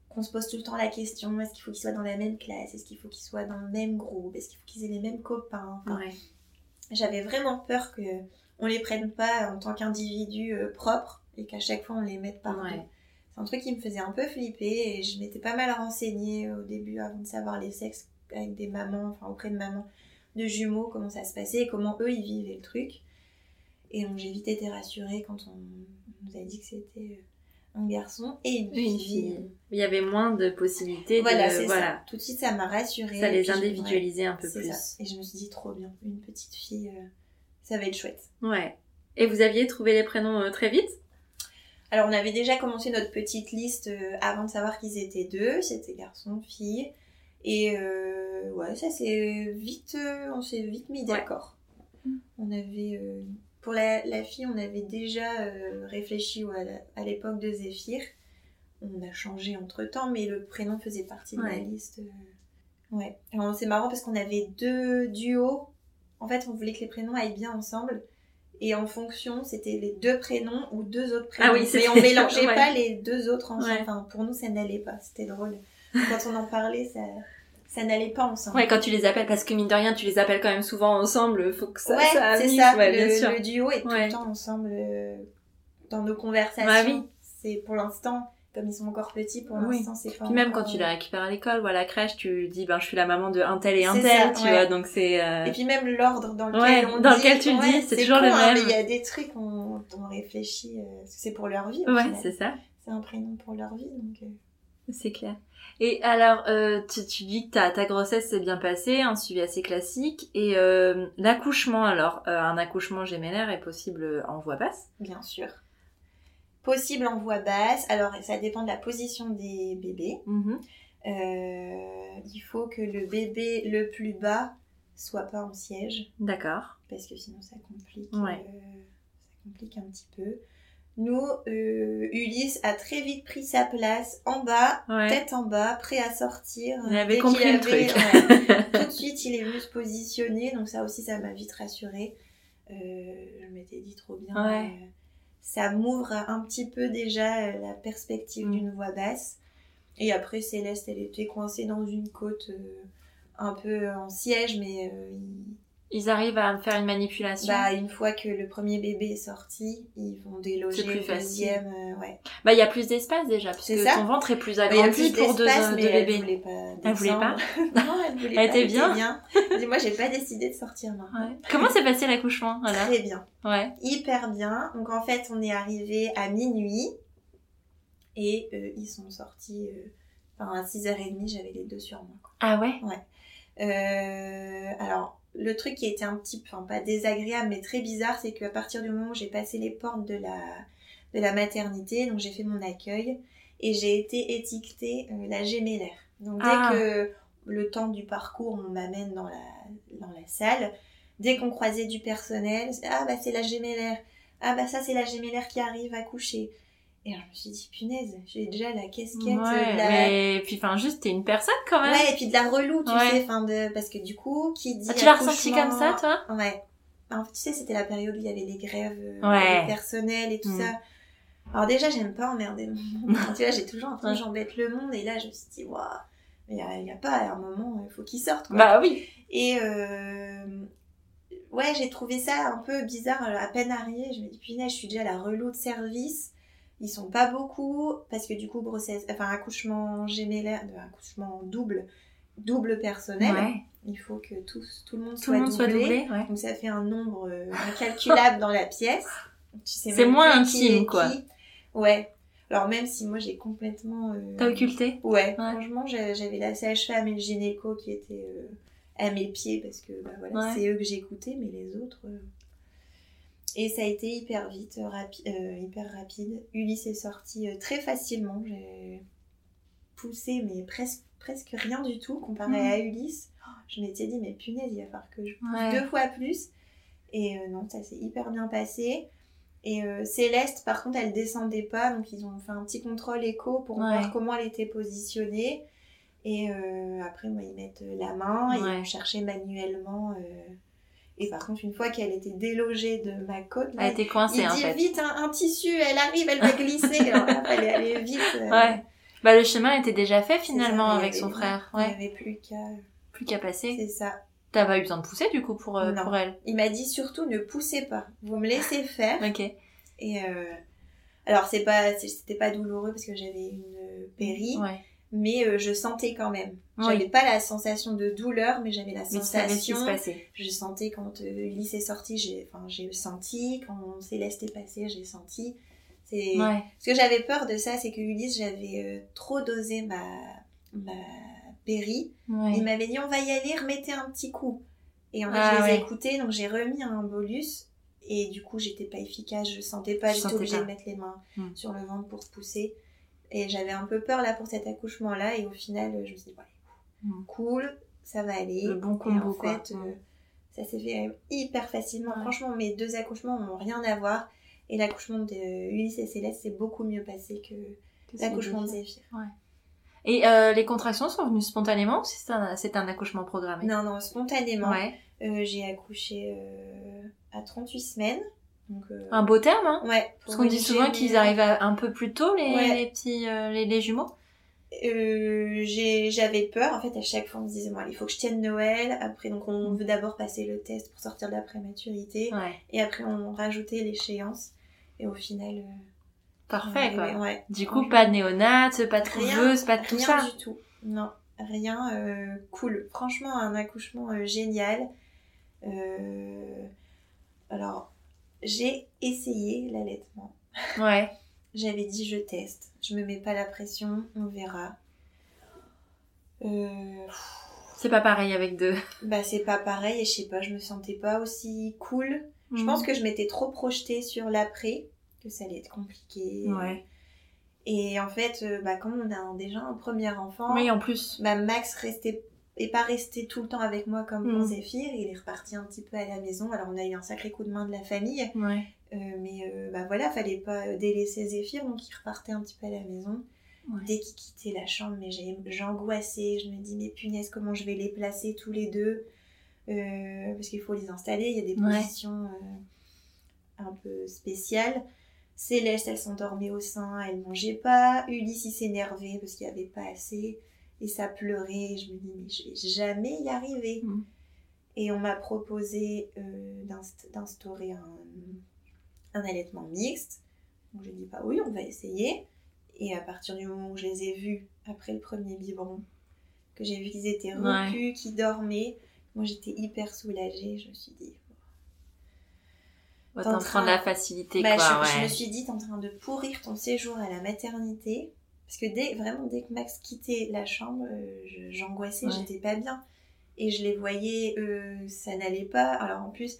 qu'on se pose tout le temps la question est-ce qu'il faut qu'ils soient dans la même classe Est-ce qu'il faut qu'ils soient dans le même groupe Est-ce qu'il faut qu'ils aient les mêmes copains Enfin, Ouais. J'avais vraiment peur que on les prenne pas en tant qu'individus euh, propres et qu'à chaque fois on les mette par Ouais. C'est un truc qui me faisait un peu flipper et je m'étais pas mal renseignée au début avant de savoir les sexes avec des mamans, enfin auprès de mamans de jumeaux, comment ça se passait et comment eux ils vivaient le truc. Et donc j'ai vite été rassurée quand on on nous a dit que c'était euh, un garçon et une fille. fille. Il y avait moins de possibilités Voilà, de... Voilà. ça. Tout de suite ça m'a rassurée. Ça les puis je- ouais, individualisait un peu plus. ça. Et je me suis dit trop bien, une petite fille, euh, ça va être chouette. Ouais. Et vous aviez trouvé les prénoms euh, très vite? Alors on avait déjà commencé notre petite liste euh, avant de savoir qu'ils étaient deux, c'était garçon, fille. Et euh, ouais, ça c'est vite, euh, on s'est vite mis Ouais. d'accord. On avait, euh, pour la, la fille, on avait déjà euh, réfléchi ouais, à l'époque de Zéphyr. On a changé entre temps, mais le prénom faisait partie de la liste. Ouais. C'est marrant parce qu'on avait deux duos. En fait, on voulait que les prénoms aillent bien ensemble. Et en fonction, c'était les deux prénoms ou deux autres prénoms. Ah oui, mais on mélangeait [laughs] ouais. pas les deux autres ensemble. Ouais. Enfin, pour nous, ça n'allait pas. C'était drôle. Quand on en parlait, ça, ça n'allait pas ensemble. Ouais, quand tu les appelles, parce que mine de rien, tu les appelles quand même souvent ensemble, faut que ça, ouais, ça c'est ça. ouais, le, bien sûr. le duo est tout le temps ensemble euh, dans nos conversations. Bah oui. C'est pour l'instant, comme ils sont encore petits, pour Oui. l'instant, c'est pas. Puis même quand tu euh, les récupères à l'école ou à la crèche, tu dis, ben, je suis la maman de un tel et un tel, ça, tu ouais. vois, donc c'est... euh, Et puis même l'ordre dans lequel Ouais, on dans dit, lequel tu le dis, c'est toujours con, le hein, même. mais il y a des trucs on, on réfléchit, euh, c'est pour leur vie. au Ouais, c'est ça. c'est un prénom pour leur vie, donc. euh, C'est clair. Et alors, euh, tu, tu dis que ta, ta grossesse s'est bien passée, un suivi assez classique. Et euh, l'accouchement, alors, euh, un accouchement gémellaire est possible en voie basse? Bien sûr. Possible en voix basse. Alors, ça dépend de la position des bébés. Mhm. Euh, il faut que le bébé le plus bas soit pas en siège, D'accord. parce que sinon ça complique, Ouais. euh, ça complique un petit peu. Nous, euh, Ulysse a très vite pris sa place en bas, Ouais. tête en bas, prêt à sortir. Il avait Dès compris qu'il le avait- truc. ouais. [laughs] tout de suite, il est venu se positionner, donc ça aussi, ça m'a vite rassurée. Je m'étais dit trop bien. Ça m'ouvre un petit peu déjà euh, la perspective Mm. d'une voix basse. Et après, Céleste, elle était coincée dans une côte euh, un peu en siège, mais euh, Ils arrivent à faire une manipulation. bah, une fois que le premier bébé est sorti, ils vont déloger plus le facile. deuxième. euh, ouais. Bah, il y a plus d'espace déjà, parce que ça. ton ventre est plus Bah, agrandi plus pour deux, deux mais elle bébés. voulait pas Elle voulait pas. [laughs] Non, elle voulait Elle pas. était bien bien. [laughs] Moi, j'ai pas décidé de sortir. Ouais. Comment s'est passé l'accouchement alors Très bien. Ouais. Hyper bien. Donc, en fait, on est arrivé à minuit et euh, ils sont sortis. euh, Enfin, à 6h30, j'avais les deux sur moi. quoi. Ah ouais Euh, alors, le truc qui était un petit peu, enfin pas désagréable, mais très bizarre, c'est qu'à partir du moment où j'ai passé les portes de la, de la maternité, donc j'ai fait mon accueil, et j'ai été étiquetée euh, la gémellaire. Donc dès Ah. que le temps du parcours, on m'amène dans la, dans la salle, dès qu'on croisait du personnel, ah bah c'est la gémellaire, ah bah ça c'est la gémellaire qui arrive à coucher. Et alors je me suis dit, punaise, j'ai déjà la casquette, Ouais, de la, mais puis enfin juste t'es une personne quand même. Ouais, et puis de la relou, tu Ouais. sais, enfin de... parce que du coup, qui dit Ah, tu l'as ressenti comme ça toi? Ouais. En fait, tu sais, c'était la période où il y avait les grèves euh, Ouais. des personnels et tout Mm. ça. Alors déjà, j'aime pas emmerder le monde. [laughs] Enfin, tu vois, j'ai toujours que j'embête le monde. Et là, je me suis dit, waouh, mais il y a, a pas, à un moment, il faut qu'il sorte. Quoi. Bah oui. Et euh, ouais, j'ai trouvé ça un peu bizarre euh, à peine arrivé. Je me dis, punaise, je suis déjà la relou de service. Ils sont pas beaucoup parce que du coup, grossesse, enfin, accouchement gémellaire, euh, accouchement double, double personnel. Ouais. Il faut que tout, tout le monde Tout soit le monde soit doublé. ouais. Donc ça fait un nombre euh, incalculable dans la pièce. Tu sais C'est moins intime, quoi. qui. Ouais. Alors même si moi j'ai complètement... euh, T'as occulté? Ouais, franchement, j'avais la sage-femme et le gynéco qui étaient euh, à mes pieds parce que bah, voilà, c'est eux que j'écoutais, mais les autres. euh, Et ça a été hyper vite, euh, rapi- euh, hyper rapide. Ulysse est sorti euh, très facilement. J'ai poussé, mais presque, presque rien du tout comparé Mhm. à Ulysse. Je m'étais dit, mais punaise, il va falloir que je pousse Ouais. deux fois plus. Et euh, non, ça s'est hyper bien passé. Et euh, Céleste, par contre, elle descendait pas, donc ils ont fait un petit contrôle écho pour Ouais. voir comment elle était positionnée. Et euh, après, moi, ils mettent la main et ils vont chercher manuellement. Et par contre, une fois qu'elle était délogée de ma côte, là, Elle était coincée il en dit fait. vite un, un tissu, elle arrive, elle va glisser. Alors là, fallait aller vite. euh. Ouais. Bah le chemin était déjà fait finalement ça, avec son frère. Il n'y Ouais. avait plus qu'à... Plus qu'à passer. C'est ça. T'as pas eu besoin de pousser du coup pour, euh, Non. pour elle? Il m'a dit surtout ne poussez pas. Vous me laissez faire. Ok. Et euh, alors c'est pas c'était pas douloureux parce que j'avais une euh, péri, Ouais. Mais euh, je sentais quand même. Oui. J'avais pas la sensation de douleur, mais j'avais la Mais tu savais ce qui se sensation. passait. Je sentais quand euh, Ulysse est sorti, j'ai enfin j'ai senti quand Céleste est passé, j'ai senti. C'est Ouais. ce que j'avais peur de ça, c'est que Ulysse j'avais euh, trop dosé ma ma péri. Ouais. Il m'avait dit on va y aller, remettez un petit coup. Et en fait, Ah je les ai ouais. écoutés, donc j'ai remis un bolus. Et du coup, j'étais pas efficace, je sentais pas, j'étais obligée pas. de mettre les mains Hmm. sur le ventre pour pousser. Et j'avais un peu peur là pour cet accouchement-là. Et au final, je me suis dit, ouais, Hmm. cool, ça va aller. Le bon et combo en quoi. fait, Mm. euh, ça s'est fait hyper facilement. Ouais. Franchement, mes deux accouchements n'ont rien à voir. Et l'accouchement de Ulysse et Céleste s'est beaucoup mieux passé que l'accouchement de. Zéphyr. Et euh, les contractions sont venues spontanément ou c'est un, c'est un accouchement programmé? Non, non, spontanément. Ouais. Euh, j'ai accouché euh, à 38 semaines. Donc, euh, Un beau terme, hein ouais, Parce qu'on dit souvent qu'ils arrivent à- un peu plus tôt, les, Ouais. les petits euh, les, les jumeaux. Euh, J'avais peur. En fait, à chaque fois, on me disait, bon, il faut que je tienne Noël. Après, donc, on veut d'abord passer le test pour sortir de la prématurité. Ouais. Et après, on rajoutait l'échéance. Et au final. euh, Parfait, quoi. ouais. Du coup, pas de néonate, pas de couveuse, pas de tout rien ça. du tout. Non, rien. euh, cool. Franchement, un accouchement génial. Euh, alors, j'ai essayé l'allaitement. Ouais. [laughs] J'avais dit je teste, je me mets pas la pression, on verra. Euh, C'est pas pareil avec deux. bah c'est pas pareil et je sais pas, je me sentais pas aussi cool. Je pense que je m'étais trop projetée sur l'après, que ça allait être compliqué. Ouais. Et en fait, euh, bah quand on a déjà un premier enfant, Oui, en plus. bah Max restait est pas resté tout le temps avec moi comme Mm. Zéphyr, il est reparti un petit peu à la maison. Alors on a eu un sacré coup de main de la famille, Ouais. Euh, mais euh, bah voilà, fallait pas délaisser Zéphyr, donc il repartait un petit peu à la maison. Ouais. Dès qu'il quittait la chambre, mais j'angoissais, je me dis mais punaise comment je vais les placer tous les deux, Euh, parce qu'il faut les installer, il y a des Ouais. positions un peu spéciales. Céleste, elle s'endormait au sein, elle mangeait pas. Ulysse, il s'énervait parce qu'il n'y avait pas assez. Et ça pleurait. Je me dis, mais je vais jamais y arriver. Mm. Et on m'a proposé euh, d'inst- d'instaurer un, un allaitement mixte. Donc j'ai dit, bah oui, on va essayer. Et à partir du moment où je les ai vus après le premier biberon, que j'ai vu qu'ils étaient Ouais. repus, qu'ils dormaient, moi j'étais hyper soulagée. Je me suis dit, Ouais, T'es en train- de la facilité, bah, quoi. je, je ouais. me suis dit, t'es en train de pourrir ton séjour à la maternité. Parce que dès, vraiment, dès que Max quittait la chambre, euh, j'angoissais, Ouais. j'étais pas bien. Et je les voyais, euh, ça n'allait pas. Alors en plus,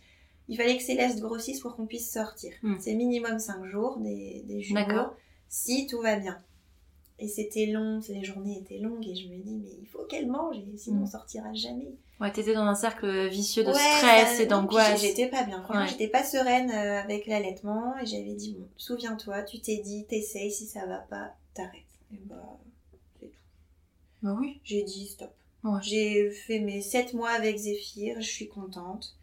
il fallait que Céleste grossisse pour qu'on puisse sortir. Hmm. C'est minimum 5 jours des, des jumeaux. Si tout va bien. Et c'était long, les journées étaient longues et je me dis, mais il faut qu'elle mange, sinon Hmm. on sortira jamais. Ouais, t'étais dans un cercle vicieux de Ouais, stress et d'angoisse. J'étais pas bien. Franchement, Ouais. j'étais pas sereine euh, avec l'allaitement. Et j'avais dit, bon, souviens-toi, tu t'es dit, t'essayes, si ça va pas, t'arrêtes. Et bah, c'est tout. Bah oui. J'ai dit stop. Ouais. J'ai fait mes 7 mois avec Zéphyr, je suis contente.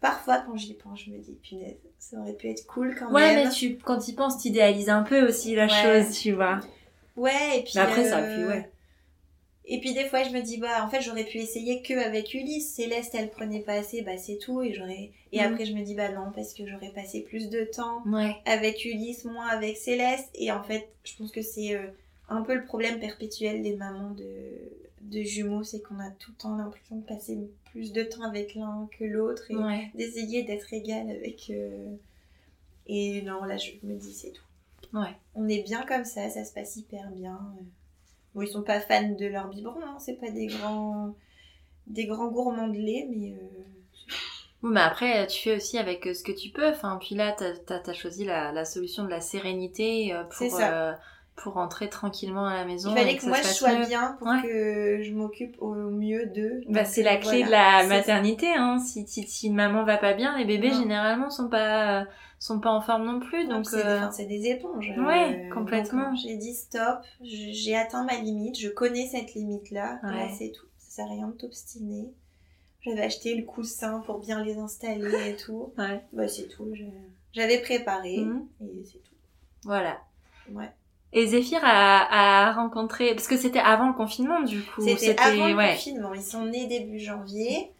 Parfois, quand j'y pense, je me dis, punaise, ça aurait pu être cool quand Ouais, même. mais tu, quand tu penses, tu idéalises un peu aussi la Ouais. chose, tu vois. Ouais, et puis. Mais après, ça, euh, puis ouais. Et puis des fois, je me dis, bah, en fait, j'aurais pu essayer que avec Ulysse. Céleste, elle prenait pas assez, bah, c'est tout. Et j'aurais. Et Mhm. après, je me dis, bah, non, parce que j'aurais passé plus de temps Ouais. avec Ulysse, moins avec Céleste. Et en fait, je pense que c'est euh, un peu le problème perpétuel des mamans de, de jumeaux, c'est qu'on a tout le temps l'impression de passer plus de temps avec l'un que l'autre et Ouais. d'essayer d'être égal avec. euh, Et non, là, je me dis, c'est tout. Ouais. On est bien comme ça, ça se passe hyper bien. Bon, ils sont pas fans de leur biberon, hein, c'est pas des grands, des grands gourmands de lait, mais euh, Oui, mais après, tu fais aussi avec euh, ce que tu peux. Enfin, puis là, t'as as, choisi la, la solution de la sérénité euh, C'est pour, ça. euh, pour rentrer tranquillement à la maison. il fallait que moi je sois mieux. bien pour Ouais. que je m'occupe au mieux d'eux. Bah, c'est la euh, clé voilà. de la maternité. Hein. Si, si, si une maman va pas bien, les bébés Non. généralement sont pas, sont pas en forme non plus. Donc, c'est des, euh, enfin, c'est des éponges. Ouais, Euh, complètement. J'ai dit stop, j'ai atteint ma limite, je connais cette limite-là, et là Ouais. c'est tout. Ça sert à rien de t'obstiner. J'avais acheté le coussin pour bien les installer et tout. ouais. Bah c'est tout, je- j'avais préparé Mhm. et c'est tout. Voilà. Ouais. Et Zéphyr a, a rencontré, parce que c'était avant le confinement du coup. C'était avant le confinement, ils sont nés début janvier.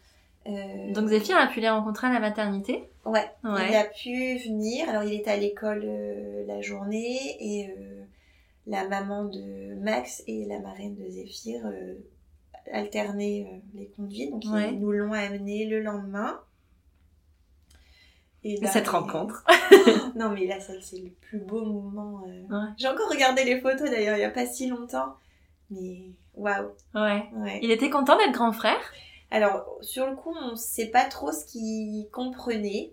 Euh... Donc Zéphyr a pu les rencontrer à la maternité ouais, il a pu venir. Alors il était à l'école euh, la journée et euh, la maman de Max et la marraine de Zéphyr euh, alternaient les conduits. Donc ils nous l'ont amené le lendemain. Et Cette rencontre. [laughs] non mais là, c'est le plus beau moment. J'ai encore regardé les photos d'ailleurs il n'y a pas si longtemps. Mais waouh. Ouais. Il était content d'être grand frère? Alors, sur le coup, on ne sait pas trop ce qu'il comprenait.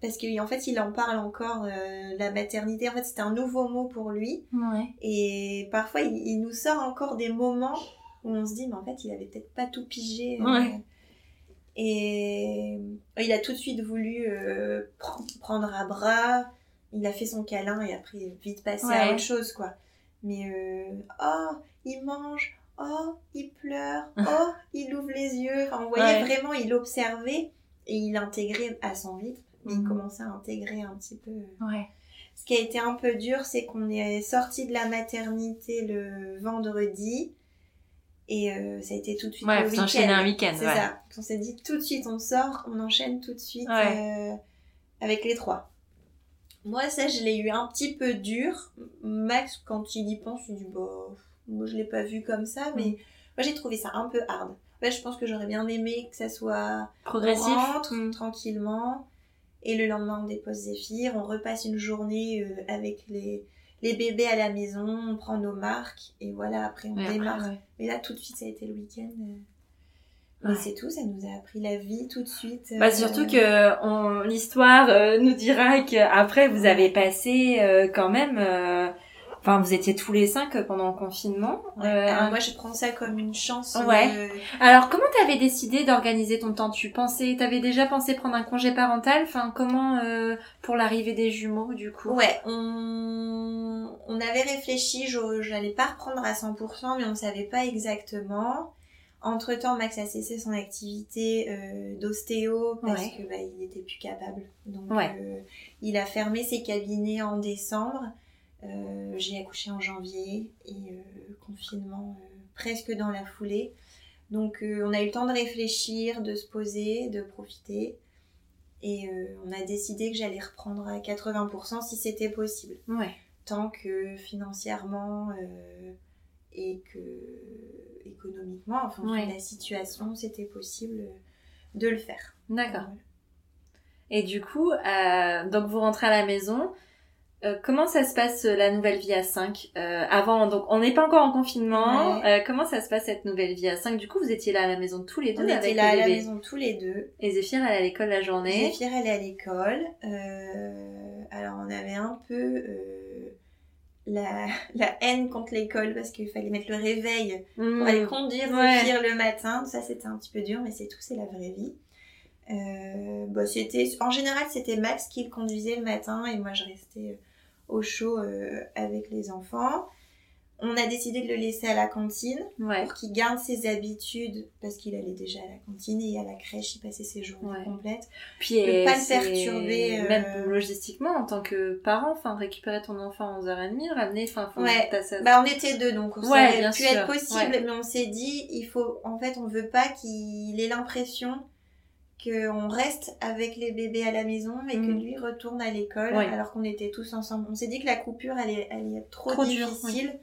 Parce qu'en fait, il en parle encore, euh, la maternité. En fait, c'était un nouveau mot pour lui. Ouais. Et parfois, il, nous sort encore des moments où on se dit, mais en fait, il avait peut-être pas tout pigé. Euh. Et il a tout de suite voulu euh, prendre à bras. Il a fait son câlin et après, vite passé à autre chose, quoi. Mais, oh, il mange oh, il pleure, [laughs] oh, il ouvre les yeux. Enfin, on voyait vraiment, il observait et il intégrait à son rythme. Il mhm. commençait à intégrer un petit peu. Ouais. Ce qui a été un peu dur, c'est qu'on est sorti de la maternité le vendredi. Et euh, ça a été tout de suite ouais, le week-end. un week-end. C'est ça. On s'est dit tout de suite, on sort, on enchaîne tout de suite euh, avec les trois. Moi, ça, je l'ai eu un petit peu dur. Max, quand il y pense, il dit, bah, moi, je l'ai pas vu comme ça, mais mm. moi, j'ai trouvé ça un peu hard. Ouais, je pense que j'aurais bien aimé que ça soit progressif, mm. tranquillement. Et le lendemain, on dépose Zéphyr, on repasse une journée euh, avec les, les bébés à la maison, on prend nos marques, et voilà, après on démarre. Mais là, tout de suite, ça a été le week-end. Euh. c'est tout, ça nous a appris la vie tout de suite. Bah, surtout euh. que l'histoire nous dira qu'après, vous avez passé quand même Enfin, vous étiez tous les cinq pendant le confinement. Euh, moi, je prends ça comme une chance. Ouais. Euh, Alors, comment t'avais décidé d'organiser ton temps? Tu pensais, t'avais déjà pensé prendre un congé parental? Enfin, comment euh, pour l'arrivée des jumeaux, du coup? Ouais, on, on avait réfléchi. Je n'allais pas reprendre à 100%, mais on savait pas exactement. Entre temps, Max a cessé son activité euh, d'ostéo parce que bah, il était plus capable. Donc, euh, il a fermé ses cabinets en décembre. Euh, j'ai accouché en janvier et euh, confinement euh, presque dans la foulée. Donc on a eu le temps de réfléchir, de se poser, de profiter. Et on a décidé que j'allais reprendre à 80% si c'était possible. Ouais. Tant que financièrement et que économiquement, en fonction de la situation, c'était possible de le faire. D'accord. Et du coup, donc vous rentrez à la maison, euh, comment ça se passe euh, la nouvelle vie à 5 euh, Avant, donc on n'est pas encore en confinement. Euh, comment ça se passe cette nouvelle vie à 5 Du coup, vous étiez là à la maison tous les deux On était là à la maison tous les deux. Et Zéphir, elle est à l'école la journée. Zéphir, elle est à l'école. alors, on avait un peu la, [laughs] la haine contre l'école parce qu'il fallait mettre le réveil pour mmh. aller conduire Zéphir le matin. Ça, c'était un petit peu dur, mais c'est tout, c'est la vraie vie. bah, c'était, en général, c'était Max qui le conduisait le matin et moi, je restais au chaud euh, avec les enfants. On a décidé de le laisser à la cantine pour qu'il garde ses habitudes parce qu'il allait déjà à la cantine et à la crèche, il passait ses journées complètes. Puis ne pas le perturber. Euh, même logistiquement en tant que parent, enfin récupérer ton enfant à 11h30, le ramener, enfin ouais. Bah on était deux donc ça aurait pu être possible, mais on s'est dit il faut en fait on veut pas qu'il ait l'impression qu'on reste avec les bébés à la maison et que mm. lui retourne à l'école alors qu'on était tous ensemble. On s'est dit que la coupure allait, être trop, difficile.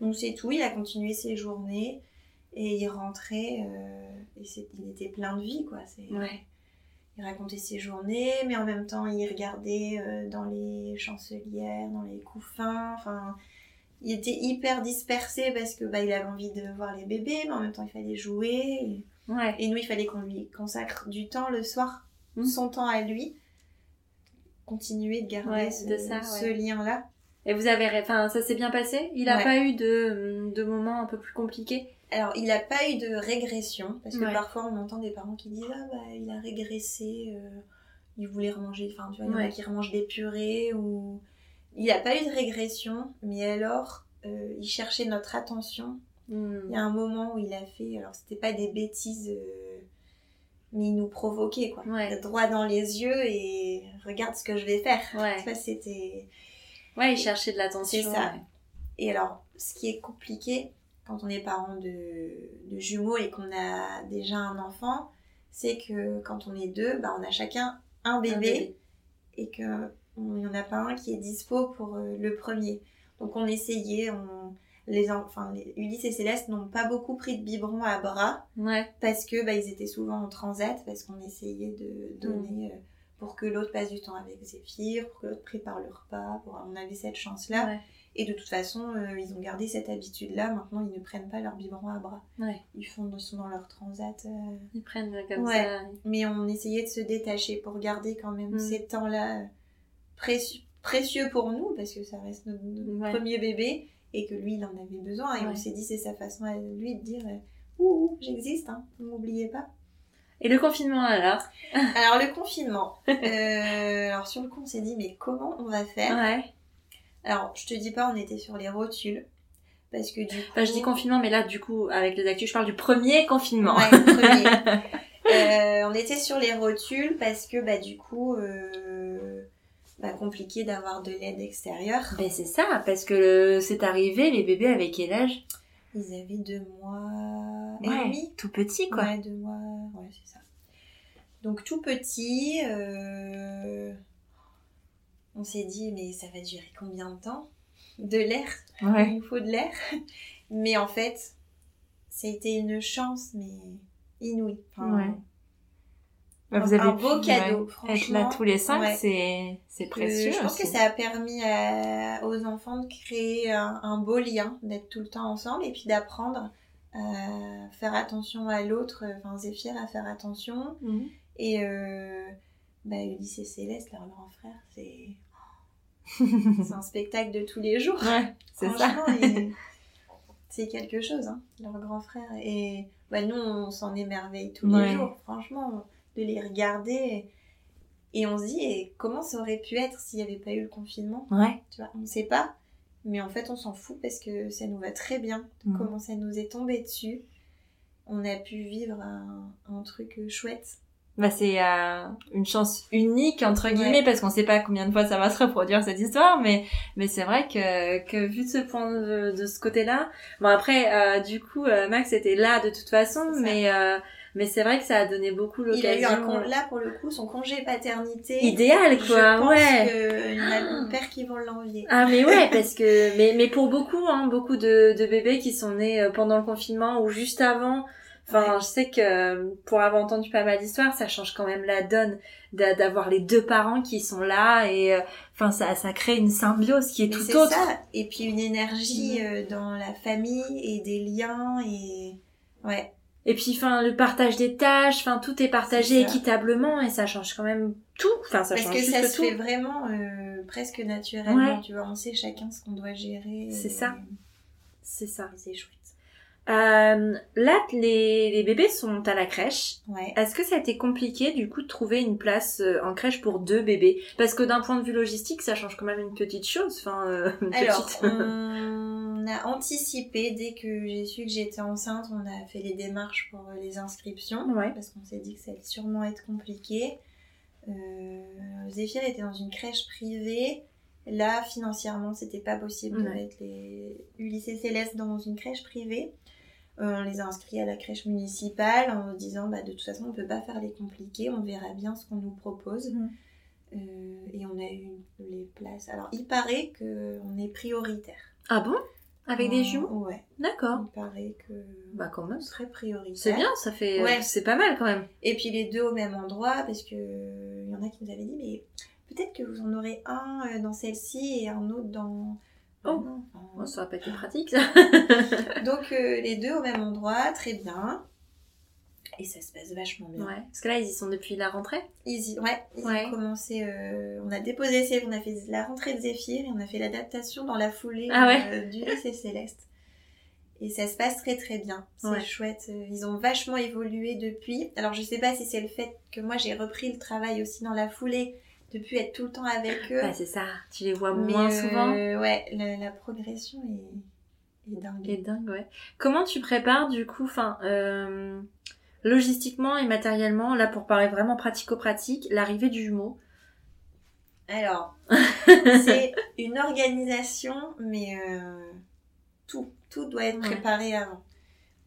Donc c'est tout, il a continué ses journées et il rentrait euh, et il était plein de vie quoi. Il racontait ses journées mais en même temps il regardait euh, dans les chancelières, dans les couffins, enfin il était hyper dispersé parce que bah, il avait envie de voir les bébés mais en même temps il fallait jouer. Et nous, il fallait qu'on lui consacre du temps le soir, hmm. son temps à lui, continuer de garder ce, lien-là. Et vous avez, enfin, ça s'est bien passé? Il n'a pas eu de, de moments un peu plus compliqués? Alors, il n'a pas eu de régression, parce que parfois on entend des parents qui disent Ah, bah, il a régressé, euh, il voulait remanger, enfin, tu vois, il y en a qui remangent des purées, ou. Il n'a pas eu de régression, mais alors, euh, il cherchait notre attention il y a un moment où il a fait, alors c'était pas des bêtises, euh, mais il nous provoquait, quoi. Droit dans les yeux et regarde ce que je vais faire. [laughs] Ouais. c'était. Ouais, il cherchait de l'attention. C'est ça. Et alors, ce qui est compliqué quand on est parent de, de jumeaux et qu'on a déjà un enfant, c'est que quand on est deux, bah, on a chacun un bébé, Un bébé. et que on- il n'y en a pas un qui est dispo pour euh, le premier. Donc on essayait, on, les, en- enfin, les- Ulysse et Céleste n'ont pas beaucoup pris de biberon à bras Ouais. parce que bah, ils étaient souvent en transat, parce qu'on essayait de donner euh, pour que l'autre passe du temps avec Zéphyr, pour que l'autre prépare le repas, pour... on avait cette chance-là. Ouais. Et de toute façon, euh, ils ont gardé cette habitude-là. Maintenant, ils ne prennent pas leur biberon à bras. Ouais. Ils font ils sont dans leur transat. euh, Ils prennent comme Ouais. ça. Mais on essayait de se détacher pour garder quand même Mm. ces temps-là précieux, précieux pour nous, parce que ça reste notre, notre Ouais. premier bébé, et que lui, il en avait besoin. Et Ouais. on s'est dit, c'est sa façon à lui de dire, euh, ouh, ouh, j'existe, hein, ne m'oubliez pas. Et le confinement alors [laughs] Alors, le confinement. Euh, alors, sur le coup, on s'est dit, mais comment on va faire? Ouais. Alors, je te dis pas, on était sur les rotules. Parce que du coup. Enfin, je dis confinement, mais là, du coup, avec les actus, je parle du premier confinement. Ouais, le premier. [laughs] Euh, on était sur les rotules parce que, bah, du coup, euh, bah, compliqué d'avoir de l'aide extérieure. Ben c'est ça, parce que le- c'est arrivé, les bébés avec quel âge? Ils avaient deux mois et demi. tout petit quoi. Ouais, deux mois, ouais, c'est ça. Donc, tout petit, euh, on s'est dit, mais ça va durer combien de temps? De l'air? Il nous faut de l'air. [laughs] Mais en fait, ça a été une chance, mais inouïe. Enfin, Ouais. Bah, un- vous avez un beau pu, cadeau, ouais, Être franchement. là tous les cinq, Ouais. c'est c'est que précieux. je pense que ça a permis à- aux enfants de créer un, un beau lien, d'être tout le temps ensemble et puis d'apprendre à faire attention à l'autre, enfin Zéphyr à faire attention. Mhm. Et euh, bah, Ulysse et Céleste, leur grand frère, c'est [laughs] c'est un spectacle de tous les jours. Ouais, c'est ça. [laughs] C'est quelque chose, hein, leur grand frère. Et bah, nous, on s'en émerveille tous Ouais. les jours, franchement, de les regarder. Et on se dit, et comment ça aurait pu être s'il n'y avait pas eu le confinement? Ouais. tu vois, On ne sait pas, mais en fait, on s'en fout parce que ça nous va très bien. Mhm. Comment ça nous est tombé dessus? On a pu vivre un, un truc chouette. Bah, c'est euh, une chance unique entre Ouais. guillemets parce qu'on sait pas combien de fois ça va se reproduire cette histoire mais mais c'est vrai que que vu de ce point de, de ce côté-là bon après euh, du coup euh, Max était là de toute façon mais euh, mais c'est vrai que ça a donné beaucoup Il a eu un l'occasion con- là, pour le coup, son congé paternité. idéal Je quoi pense ouais y en a un père qui vont l'envier. Ah mais ouais [laughs] parce que mais mais pour beaucoup hein beaucoup de, de bébés qui sont nés euh, pendant le confinement ou juste avant enfin Ouais. je sais que pour avoir entendu pas mal d'histoires ça change quand même la donne d'a- d'avoir les deux parents qui sont là et euh, enfin ça ça crée une symbiose qui est Mais tout c'est autre ça. Et puis une énergie Mhm. euh, dans la famille et des liens et ouais. Et puis enfin le partage des tâches enfin tout est partagé équitablement et ça change quand même tout enfin ça Parce change que juste ça se tout fait vraiment euh, presque naturellement, Ouais. tu vois. On sait chacun ce qu'on doit gérer. C'est et- ça. c'est ça C'est chouette. Euh, là les les bébés sont à la crèche Ouais. Est-ce que ça a été compliqué du coup de trouver une place euh, en crèche pour deux bébés? Parce que d'un point de vue logistique, ça change quand même une petite chose. Enfin, euh, une Alors, petite. [laughs] on a anticipé dès que j'ai su que j'étais enceinte, on a fait les démarches pour les inscriptions. Ouais. Parce qu'on s'est dit que ça allait sûrement être compliqué. Euh, Zéphyr était dans une crèche privée. Là, financièrement, c'était pas possible de mettre les Ulysse et Céleste dans une crèche privée. Euh, on les a inscrits à la crèche municipale en disant bah, de toute façon, on peut pas faire les compliqués, on verra bien ce qu'on nous propose. Mhm. Euh, et on a eu les places. Alors, il paraît qu'on est prioritaire. Ah bon? Avec des Euh, jumeaux Ouais, D'accord. il paraît que Bah quand même. serait prioritaire. C'est bien, ça fait. Ouais. C'est pas mal quand même. Et puis les deux au même endroit, parce que euh, il y en a qui nous avaient dit, mais peut-être que vous en aurez un euh, dans celle-ci et un autre dans. Oh. Bon, ça va pas être pratique ça. [laughs] Donc euh, les deux au même endroit, très bien. Et ça se passe vachement bien. ouais. Parce que là, ils y sont depuis la rentrée. Ils y- ouais, ils Ouais. ont commencé. euh, on a déposé, on a fait la rentrée de Zéphyr et on a fait l'adaptation dans la foulée Ah ouais. euh, du lycée Céleste. Et ça se passe très très bien. C'est Ouais. chouette. Ils ont vachement évolué depuis. Alors je sais pas si c'est le fait que moi j'ai repris le travail aussi dans la foulée, depuis être tout le temps avec eux. Bah c'est ça. Tu les vois Mais, moins euh, souvent. Ouais, la, la progression est, est dingue. Et dingue, ouais. Comment tu prépares du coup, enfin, euh, logistiquement et matériellement, là pour parler vraiment pratico-pratique, l'arrivée du jumeau? Alors, [laughs] c'est une organisation, mais euh, tout, tout doit être préparé avant.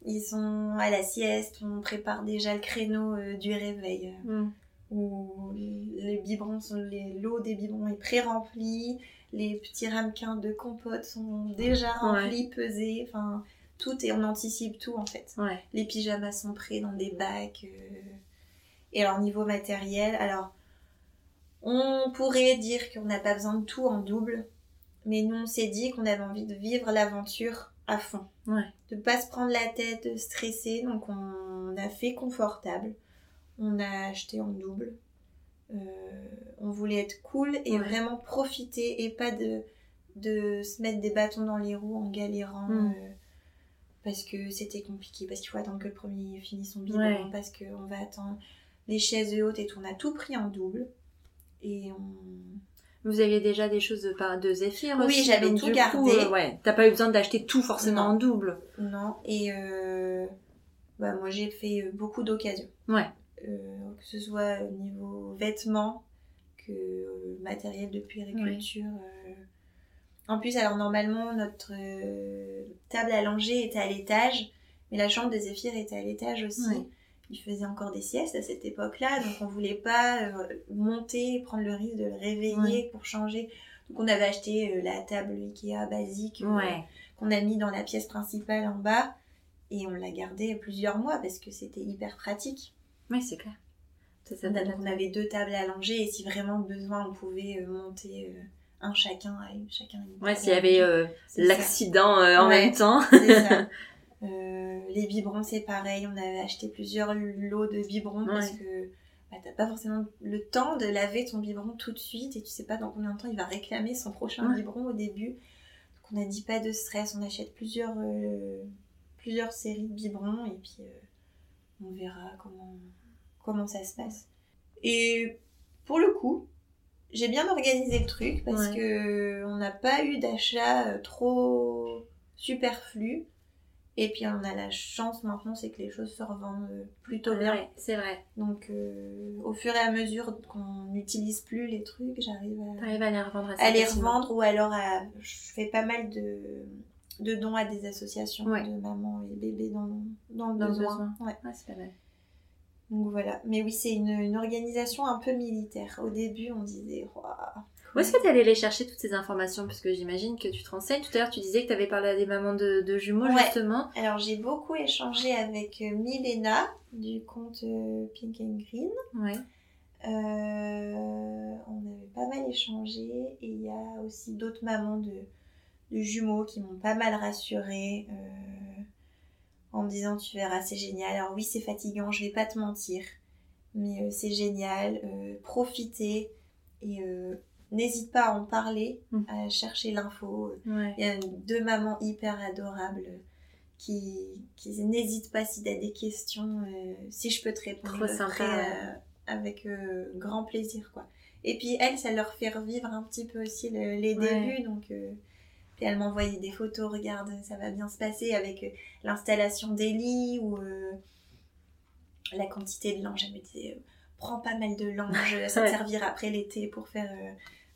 Ils sont à la sieste, on prépare déjà le créneau euh, du réveil. Mm. Où les biberons sont, l'eau des biberons est pré-remplie, les petits ramequins de compote sont déjà remplis, pesés, enfin tout et on anticipe tout en fait. Les pyjamas sont prêts dans des bacs. Euh. Et alors niveau matériel, alors on pourrait dire qu'on n'a pas besoin de tout en double, mais nous on s'est dit qu'on avait envie de vivre l'aventure à fond. Ouais. De pas se prendre la tête, de stresser, donc on a fait confortable. On a acheté en double. Euh, on voulait être cool et vraiment profiter et pas de, de se mettre des bâtons dans les roues en galérant. Mm. Euh, parce que c'était compliqué, parce qu'il faut attendre que le premier finisse son bilan, parce qu'on va attendre les chaises hautes et tout. On a tout pris en double. Et on... Vous aviez déjà des choses de, de Zéphyr Oui, j'avais tout gardé. Euh, ouais, t'as pas eu besoin d'acheter tout forcément en double. Non, et bah, moi j'ai fait beaucoup d'occasions. Ouais. Que ce soit au niveau vêtements, que matériel de puériculture. En plus, alors normalement, notre table langer était à l'étage, mais la chambre de Zéphyr était à l'étage aussi il faisait encore des siestes à cette époque-là, donc on voulait pas euh, monter, prendre le risque de le réveiller pour changer. Donc on avait acheté euh, la table Ikea basique euh, qu'on a mis dans la pièce principale en bas et on l'a gardée plusieurs mois parce que c'était hyper pratique. Oui, c'est clair. Ça, donc on avait deux tables à langer et si vraiment besoin, on pouvait monter un chacun à chacun Ouais, s'il y avait l'accident en même temps. c'est ça. [laughs] Euh, les biberons, c'est pareil. On avait acheté plusieurs lots de biberons parce que bah, t'as pas forcément le temps de laver ton biberon tout de suite et tu sais pas dans combien de temps il va réclamer son prochain biberon au début. Donc on a dit pas de stress, on achète plusieurs, euh, plusieurs séries de biberons et puis euh, on verra comment, comment ça se passe. Et pour le coup, j'ai bien organisé le truc parce que on n'a pas eu d'achat trop superflu. Et puis on a la chance maintenant, c'est que les choses se revendent euh, plutôt bien. Ouais, c'est vrai. Donc euh, au fur et à mesure qu'on n'utilise plus les trucs, j'arrive à, à les revendre, à les revendre ou alors à, je fais pas mal de, de dons à des associations de mamans et bébés dans, dans le besoin. Ouais. c'est pas mal. Donc voilà. Mais oui, c'est une, une, organisation un peu militaire. Au début, on disait, où est-ce que tu allais les chercher toutes ces informations? Parce que j'imagine que tu te renseignes. Tout à l'heure, tu disais que tu avais parlé à des mamans de, jumeaux, justement. Alors, j'ai beaucoup échangé avec euh, Milena du compte euh, Pink and Green. Ouais. Euh, on avait pas mal échangé. Et il y a aussi d'autres mamans de, jumeaux qui m'ont pas mal rassurée. en me disant, tu verras, c'est génial. Alors oui, c'est fatigant, je vais pas te mentir. Mais c'est génial. profitez. Et n'hésite pas à en parler, mm. à chercher l'info. Il y a deux mamans hyper adorables qui, qui n'hésitent pas si tu as des questions, euh, si je peux te répondre. Trop sympa. Euh, avec euh, grand plaisir, quoi. Et puis elles, ça leur fait revivre un petit peu aussi les débuts, donc... Puis elle m'envoyait des photos, regarde, ça va bien se passer avec l'installation des lits ou la quantité de linge. Elle me disait, prends pas mal de linge, [laughs] ça te servira après l'été pour faire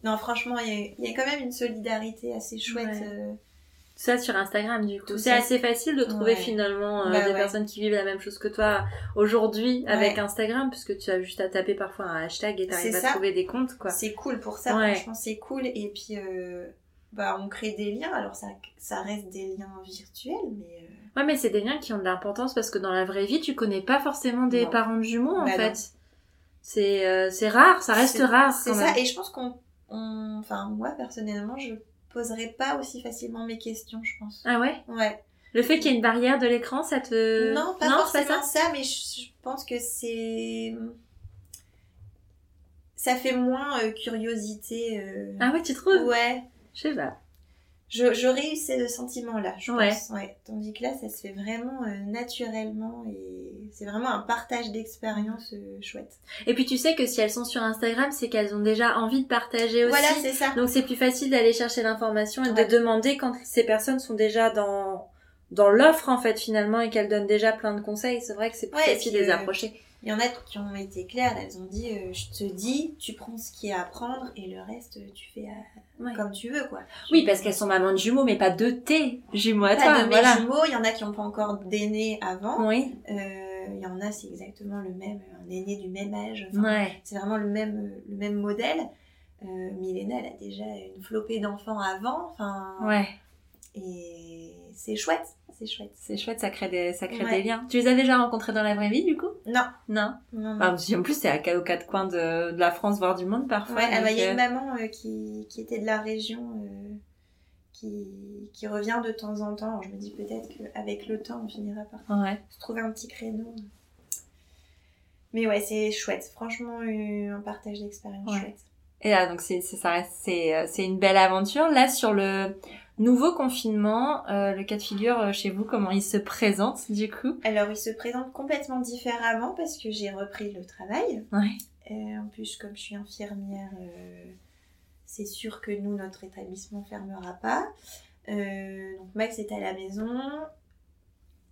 non, franchement, il y, a quand même une solidarité assez chouette. Euh. Ça sur Instagram, du coup. C'est assez facile de trouver finalement euh, bah des personnes qui vivent la même chose que toi aujourd'hui avec Instagram, puisque tu as juste à taper parfois un hashtag et t'arrives à trouver des comptes, quoi. C'est cool pour ça, franchement, c'est cool. Et puis, euh, bah, on crée des liens. Alors, ça, ça reste des liens virtuels, mais. Ouais, mais c'est des liens qui ont de l'importance parce que dans la vraie vie, tu connais pas forcément des parents de jumeaux, en bah fait. C'est c'est rare, ça reste rare. C'est ça, et je pense qu'on enfin moi personnellement, je poserais pas aussi facilement mes questions, je pense. Ah ouais? Ouais. Le fait qu'il y ait une barrière de l'écran, ça te... Non, pas forcément ça? mais je, pense que c'est... Ça fait moins euh, curiosité. Euh. Ah ouais, tu trouves? Ouais. Je sais pas. J'aurais eu ce sentiment-là, je pense. Ouais. Tandis que là, ça se fait vraiment euh, naturellement et c'est vraiment un partage d'expérience euh, chouette. Et puis tu sais que si elles sont sur Instagram, c'est qu'elles ont déjà envie de partager aussi. Voilà, c'est ça. Donc c'est plus facile d'aller chercher l'information et de demander quand ces personnes sont déjà dans dans l'offre en fait finalement et qu'elles donnent déjà plein de conseils. C'est vrai que c'est plus facile de les euh, approcher. Il y en a qui ont été claires, elles ont dit euh, je te dis, tu prends ce qu'il y a à prendre et le reste tu fais euh, Ouais. comme tu veux quoi. Oui, parce qu'elles sont maman de jumeaux, mais pas de tes jumeaux à Pas toi. de mes voilà. jumeaux, il y en a qui n'ont pas encore d'aînés avant. Oui. Euh, Il y en a c'est exactement le même, un aîné du même âge. Enfin, Ouais. C'est vraiment le même, le même modèle. Euh, Milena, elle a déjà une flopée d'enfants avant. Enfin, Ouais. Et c'est chouette, c'est chouette. C'est chouette, ça crée des, ça crée Ouais. des liens. Tu les as déjà rencontrés dans la vraie vie, du coup? Non, Non. non, non. Enfin, parce qu'en plus, c'est à- aux quatre coins de, de la France, voire du monde parfois. Ouais, bah, il y a une maman euh, qui, qui était de la région euh, qui, qui revient de temps en temps. Alors, je me dis peut-être qu'avec le temps, on finira par Ouais. se trouver un petit créneau. Mais ouais, c'est chouette. Franchement, euh, un partage d'expérience Ouais. chouette. Et là, donc c'est, c'est, ça reste, c'est, c'est une belle aventure. Là, sur le nouveau confinement, euh, le cas de figure euh, chez vous, comment il se présente, du coup? Alors, il se présente complètement différemment parce que j'ai repris le travail. Ouais. Euh, en plus, comme je suis infirmière, euh, c'est sûr que nous, notre établissement fermera pas. Donc Max est à la maison.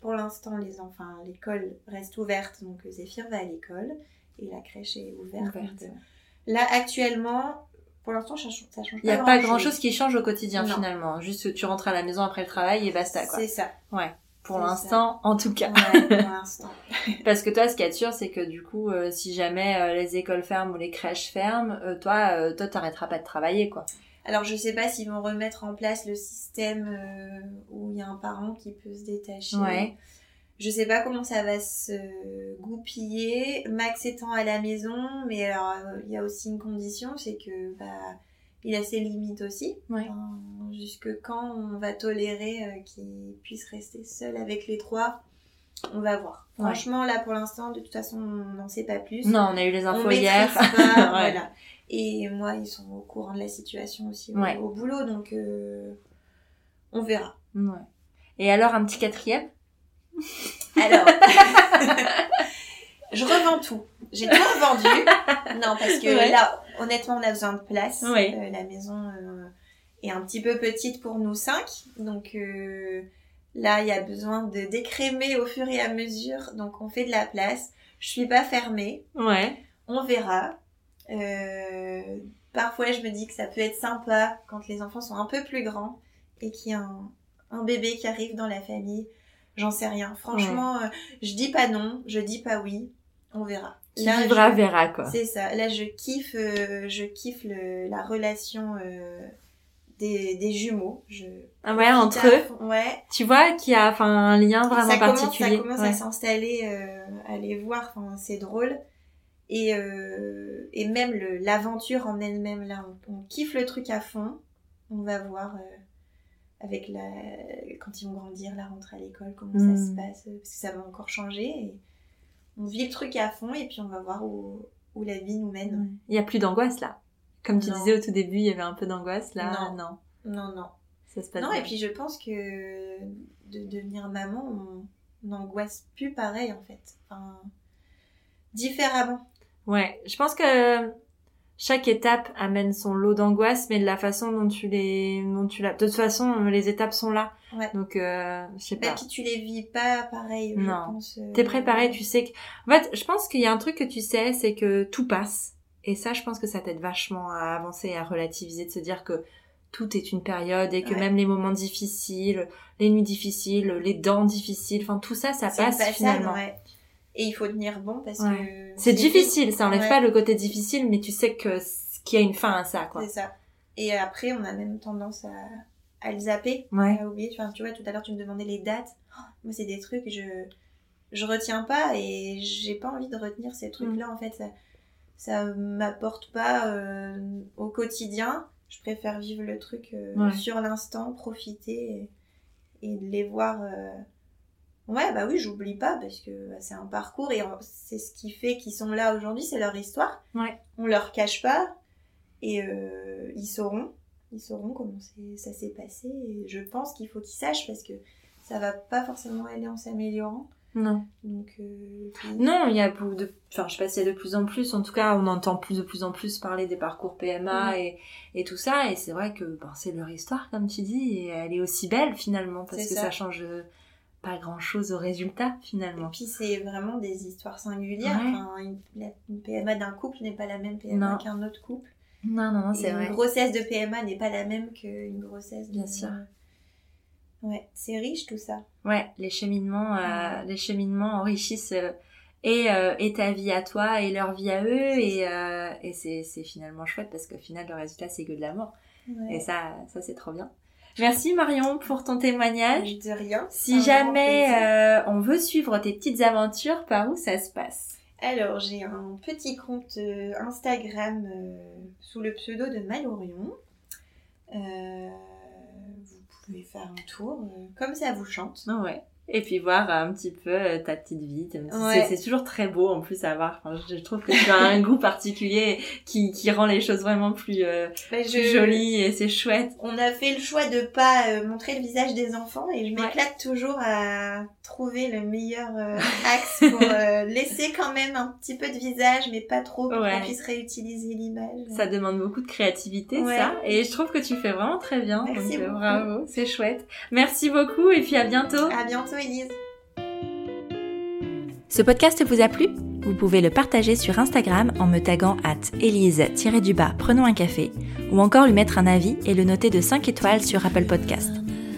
Pour l'instant, les enfants, l'école reste ouverte, donc Zéphyr va à l'école et la crèche est ouverte. Ouverte. Là, actuellement, pour l'instant, ça change, ça change Il n'y a pas pas grand-chose. grand chose qui change au quotidien Non. finalement. Juste tu rentres à la maison après le travail et basta quoi. C'est ça. Ouais. Pour l'instant, en tout cas. Ouais, pour [laughs] l'instant. Parce que toi, ce qui est sûr, c'est que du coup, euh, si jamais euh, les écoles ferment ou les crèches ferment, euh, toi, toi, t'arrêteras pas de travailler, quoi. Alors, je sais pas s'ils vont remettre en place le système où il y a un parent qui peut se détacher. Ouais. Je sais pas comment ça va se goupiller. Max étant à la maison, mais alors il y a aussi une condition, c'est que bah il a ses limites aussi. Ouais. Jusque quand on va tolérer euh, qu'il puisse rester seul avec les trois, on va voir. Ouais. Franchement, là pour l'instant, de toute façon, on n'en sait pas plus. Non, on a eu les on infos maîtrise hier. pas, [laughs] Ouais. voilà. Et moi, ils sont au courant de la situation aussi au, au boulot, donc euh, on verra. Ouais. Et alors, un petit quatrième? Alors, [laughs] je revends tout. J'ai tout revendu. Non, parce que Ouais. là, honnêtement, on a besoin de place. Euh, la maison euh, est un petit peu petite pour nous cinq. Donc euh, là, il y a besoin de décrémer au fur et à mesure. Donc on fait de la place. Je suis pas fermée. Ouais. On verra. Parfois, je me dis que ça peut être sympa quand les enfants sont un peu plus grands et qu'il y a un, un bébé qui arrive dans la famille. J'en sais rien. Franchement, euh, je dis pas non, je dis pas oui. On verra. Qui Là, vivra, je- verra, quoi. C'est ça. Là, je kiffe, euh, je kiffe le, la relation euh, des, des jumeaux. Je Ah ouais, entre eux. Ouais. Tu vois qu'il y a enfin, un lien vraiment ça commence, particulier. ça commence Ouais. à s'installer, euh, à les voir. Enfin, c'est drôle. Et, et même le- l'aventure en elle-même, là, on, on kiffe le truc à fond. On va voir euh, avec la, quand ils vont grandir, la rentrée à l'école, comment Mm. ça se passe, euh, parce que ça va encore changer. Et on vit le truc à fond et puis on va voir où, où la vie nous mène. Il y a plus d'angoisse, là. Comme tu Non. disais au tout début, il y avait un peu d'angoisse, là. Non. non. Non, non. Ça se passe Non, bien. et puis je pense que de devenir maman, on n'angoisse plus pareil en fait. Enfin, différemment. Ouais, je pense que chaque étape amène son lot d'angoisse, mais de la façon dont tu les, dont tu la, de toute façon, les étapes sont là. Ouais. Donc, euh, je sais Et pas. puis tu les vis pas pareil, je Non. pense. euh, T'es préparé, tu sais que, en fait, je pense qu'il y a un truc que tu sais, c'est que tout passe. Et ça, je pense que ça t'aide vachement à avancer et à relativiser, de se dire que tout est une période et que Ouais. même les moments difficiles, les nuits difficiles, les dents difficiles, enfin tout ça, ça une passe passade, finalement. ouais. Et il faut tenir bon parce Ouais. que. C'est difficile, ça enlève Ouais. pas le côté difficile, mais tu sais que qu'il y a une fin à ça, quoi. C'est ça. Et après, on a même tendance à, à le zapper, Ouais. à oublier. Enfin, tu vois, tout à l'heure, tu me demandais les dates. Oh, moi, c'est des trucs, je je retiens pas et j'ai pas envie de retenir ces Mm. trucs-là. En fait, ça, ça m'apporte pas euh, au quotidien. Je préfère vivre le truc euh, Ouais. sur l'instant, profiter et, et de les voir. euh, Ouais, bah oui, j'oublie pas parce que bah, c'est un parcours et c'est ce qui fait qu'ils sont là aujourd'hui, c'est leur histoire. Ouais. On leur cache pas et euh, ils sauront, ils sauront comment ça s'est passé. Et je pense qu'il faut qu'ils sachent parce que ça va pas forcément aller en s'améliorant. Non. Donc, euh, puis- Non, il y a beaucoup de, enfin, je sais pas s'il y a de plus en plus, en tout cas, on entend plus de plus en plus parler des parcours PMA et, et tout ça, et c'est vrai que, ben, c'est leur histoire, comme tu dis, et elle est aussi belle, finalement, parce que ça. ça. change pas grand chose au résultat finalement. Et puis c'est vraiment des histoires singulières. Enfin, une, PMA d'un couple n'est pas la même PMA qu'un autre couple. Non, non, non, c'est vrai. Une grossesse de PMA n'est pas la même qu'une grossesse de... Bien sûr. Ouais, c'est riche tout ça. Ouais, les cheminements, euh, les cheminements enrichissent euh, et, euh, et, ta vie à toi et leur vie à eux et, et c'est finalement chouette parce qu'au final le résultat c'est que de l'amour. Et ça, ça c'est trop bien. Merci Marion pour ton témoignage. De rien. Si jamais on veut suivre tes petites aventures, par où ça se passe? Alors j'ai un petit compte Instagram sous le pseudo de Malorion. Euh, pouvez faire un tour euh, comme ça vous chante. Ouais. Et puis voir un petit peu euh, ta petite vie. C'est toujours très beau en plus à voir. je trouve que tu as un [laughs] goût particulier qui, qui rend les choses vraiment plus, euh, bah, jolies et c'est chouette. On a fait le choix de pas euh, montrer le visage des enfants et je m'éclate toujours à trouver le meilleur axe pour [laughs] laisser quand même un petit peu de visage mais pas trop pour qu'on puisse réutiliser l'image. Ça demande beaucoup de créativité ça et je trouve que tu fais vraiment très bien. Merci donc, bravo, c'est chouette. Merci beaucoup et puis à bientôt. À bientôt. Ce podcast vous a plu? Vous pouvez le partager sur Instagram en me taguant at Elise-du-bas prenons un café ou encore lui mettre un avis et le noter de 5 étoiles sur Apple Podcast.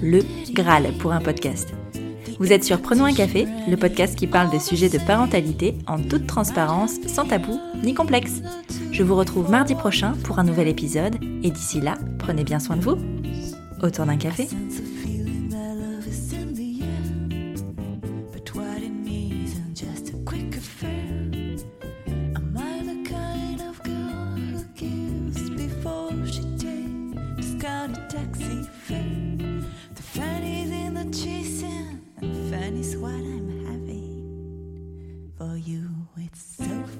Le Graal pour un podcast. Vous êtes sur Prenons un café, le podcast qui parle de sujets de parentalité en toute transparence, sans tabou ni complexe. Je vous retrouve mardi prochain pour un nouvel épisode et d'ici là, prenez bien soin de vous. Autour d'un café. It's itself.